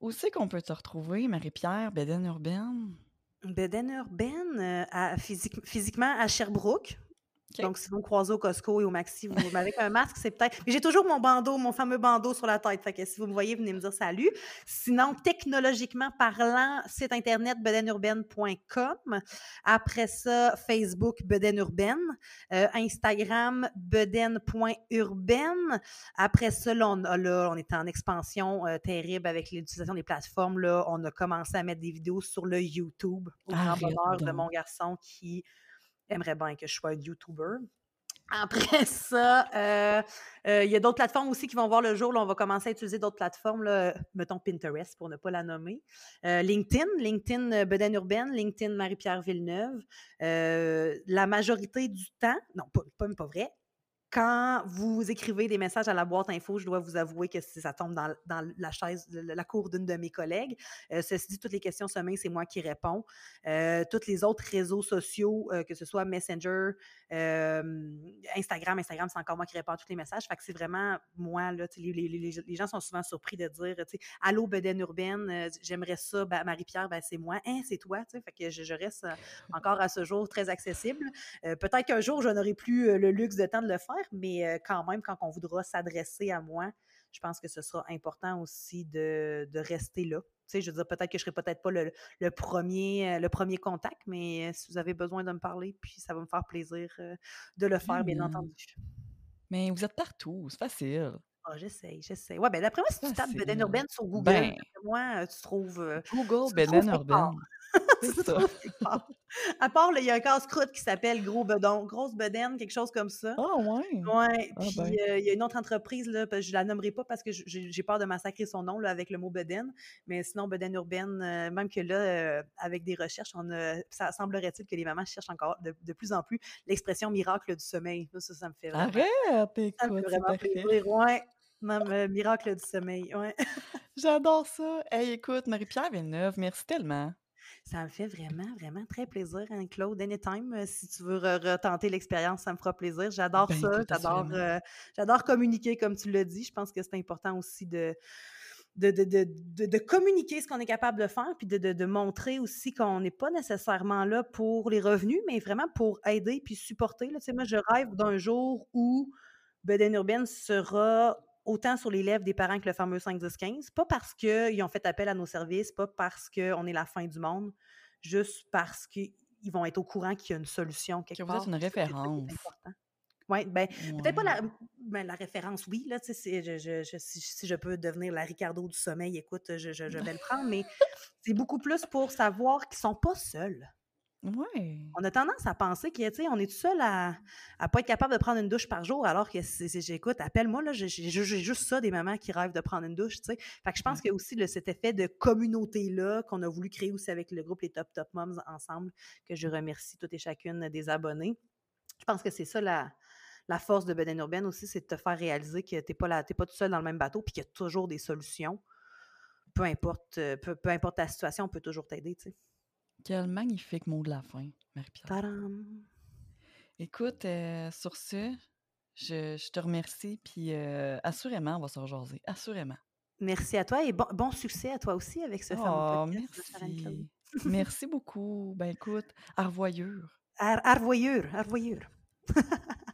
Où que? c'est qu'on peut te retrouver, Marie-Pierre, Beden Urbaine? Beden urbaine, euh, à- physique- physiquement à Sherbrooke. Donc, si vous me croisez au Costco et au Maxi, vous, mais avec un masque, c'est peut-être. Mais j'ai toujours mon bandeau, mon fameux bandeau sur la tête. Fait que si vous me voyez, venez me dire salut. Sinon, technologiquement parlant, site internet bedenurbaine.com. Après ça, Facebook Beden Urbaine. Euh, Instagram beden.urbaine. Après ça, là, on, a- là, on est en expansion euh, terrible avec l'utilisation des plateformes. Là. On a commencé à mettre des vidéos sur le YouTube au grand Arrête bonheur de mon garçon qui aimerait bien que je sois un YouTuber. Après ça, euh, euh, il y a d'autres plateformes aussi qui vont voir le jour. Là, on va commencer à utiliser d'autres plateformes, mettons Pinterest pour ne pas la nommer. Euh, LinkedIn, LinkedIn Beden Urbaine, LinkedIn Marie-Pierre Villeneuve. La majorité du temps, non, pas, pas, pas vrai, quand vous écrivez des messages à la boîte info, je dois vous avouer que si ça tombe dans, la chaise, la cour d'une de mes collègues. Euh, ceci dit, toutes les questions sommeil, c'est moi qui réponds. Euh, tous les autres réseaux sociaux, euh, que ce soit Messenger, euh, Instagram, Instagram, c'est encore moi qui réponds à tous les messages. Fait que c'est vraiment moi, là, les, gens sont souvent surpris de dire, Allô, Beden Urbaine, j'aimerais ça, ben, Marie-Pierre, ben, c'est moi. Hein, c'est toi. Fait que je, reste encore à ce jour très accessible. Peut-être qu'un jour, je n'aurai plus le luxe de temps de le faire, mais quand même, quand on voudra s'adresser à moi, je pense que ce sera important aussi de, de rester là. Tu sais, je veux dire, peut-être que je ne serai peut-être pas le, le premier, le premier contact, mais si vous avez besoin de me parler, puis ça va me faire plaisir de le faire, bien entendu. Mais vous êtes partout, c'est facile. Ah, j'essaye, j'essaye. Ouais, ben d'après moi, si tu tapes Beden. Urbaine sur Google, Ben. moi, tu trouves. Google Beden. Urbaine. C'est ça. À part, il y a un casse-croûte qui s'appelle Gros Bedon, Grosse Bedaine, quelque chose comme ça. Ah ouais. Ouais, Ah puis ben. euh, il y a une autre entreprise, là, je la nommerai pas parce que j'ai peur de massacrer son nom là, avec le mot Beden, mais sinon Beden urbaine, euh, même que là, euh, avec des recherches, on ça semblerait-il que les mamans cherchent encore de, de plus en plus l'expression miracle du sommeil. Là, ça, ça me fait vraiment, Arrête, ça me fait écoute, c'est vraiment plaisir. Ouais, mais miracle du sommeil. Ouais. J'adore ça. Hey, écoute, Marie-Pierre Villeneuve, merci tellement. Ça me fait vraiment, vraiment très plaisir, hein, Claude. Anytime, euh, si tu veux re- retenter l'expérience, ça me fera plaisir. J'adore Ben ça. J'adore, euh, j'adore communiquer, comme tu l'as dit. Je pense que c'est important aussi de, de, de, de, de, communiquer ce qu'on est capable de faire, puis de, montrer aussi qu'on n'est pas nécessairement là pour les revenus, mais vraiment pour aider puis supporter. Là. Moi, je rêve d'un jour où Beden Urbaine sera autant sur les lèvres des parents que le fameux 5-10-15. Pas parce qu'ils ont fait appel à nos services, pas parce qu'on est la fin du monde, juste parce qu'ils vont être au courant qu'il y a une solution quelque que vous êtes une référence. Oui, ben, peut-être pas la, ben, la, référence, oui, là, je, je, si, je peux devenir la Ricardo du sommeil, écoute, je, vais le prendre, mais c'est beaucoup plus pour savoir qu'ils sont pas seuls. Ouais. On a tendance à penser qu'on est tout seul à ne pas être capable de prendre une douche par jour, alors que j'écoute, appelle-moi, là, j'ai juste ça des mamans qui rêvent de prendre une douche, tu sais. Fait que je pense qu'il y a aussi le, cet effet de communauté-là qu'on a voulu créer aussi avec le groupe Les Top Top Moms ensemble, que je remercie toutes et chacune des abonnés. Je pense que c'est ça la, la force de Beden Urbaine aussi, c'est de te faire réaliser que tu n'es pas, tout seul dans le même bateau, puis qu'il y a toujours des solutions. Peu importe, euh, peu, peu importe ta situation, on peut toujours t'aider, tu sais. Quel magnifique mot de la fin, Marie-Pierre. Écoute, euh, sur ce, je, te remercie, puis euh, assurément, on va se rejaser. Assurément. Merci à toi et bon, succès à toi aussi avec ce fameux podcast. Merci. merci beaucoup. Ben écoute, arvoyure. Ar arvoyure, arvoyure.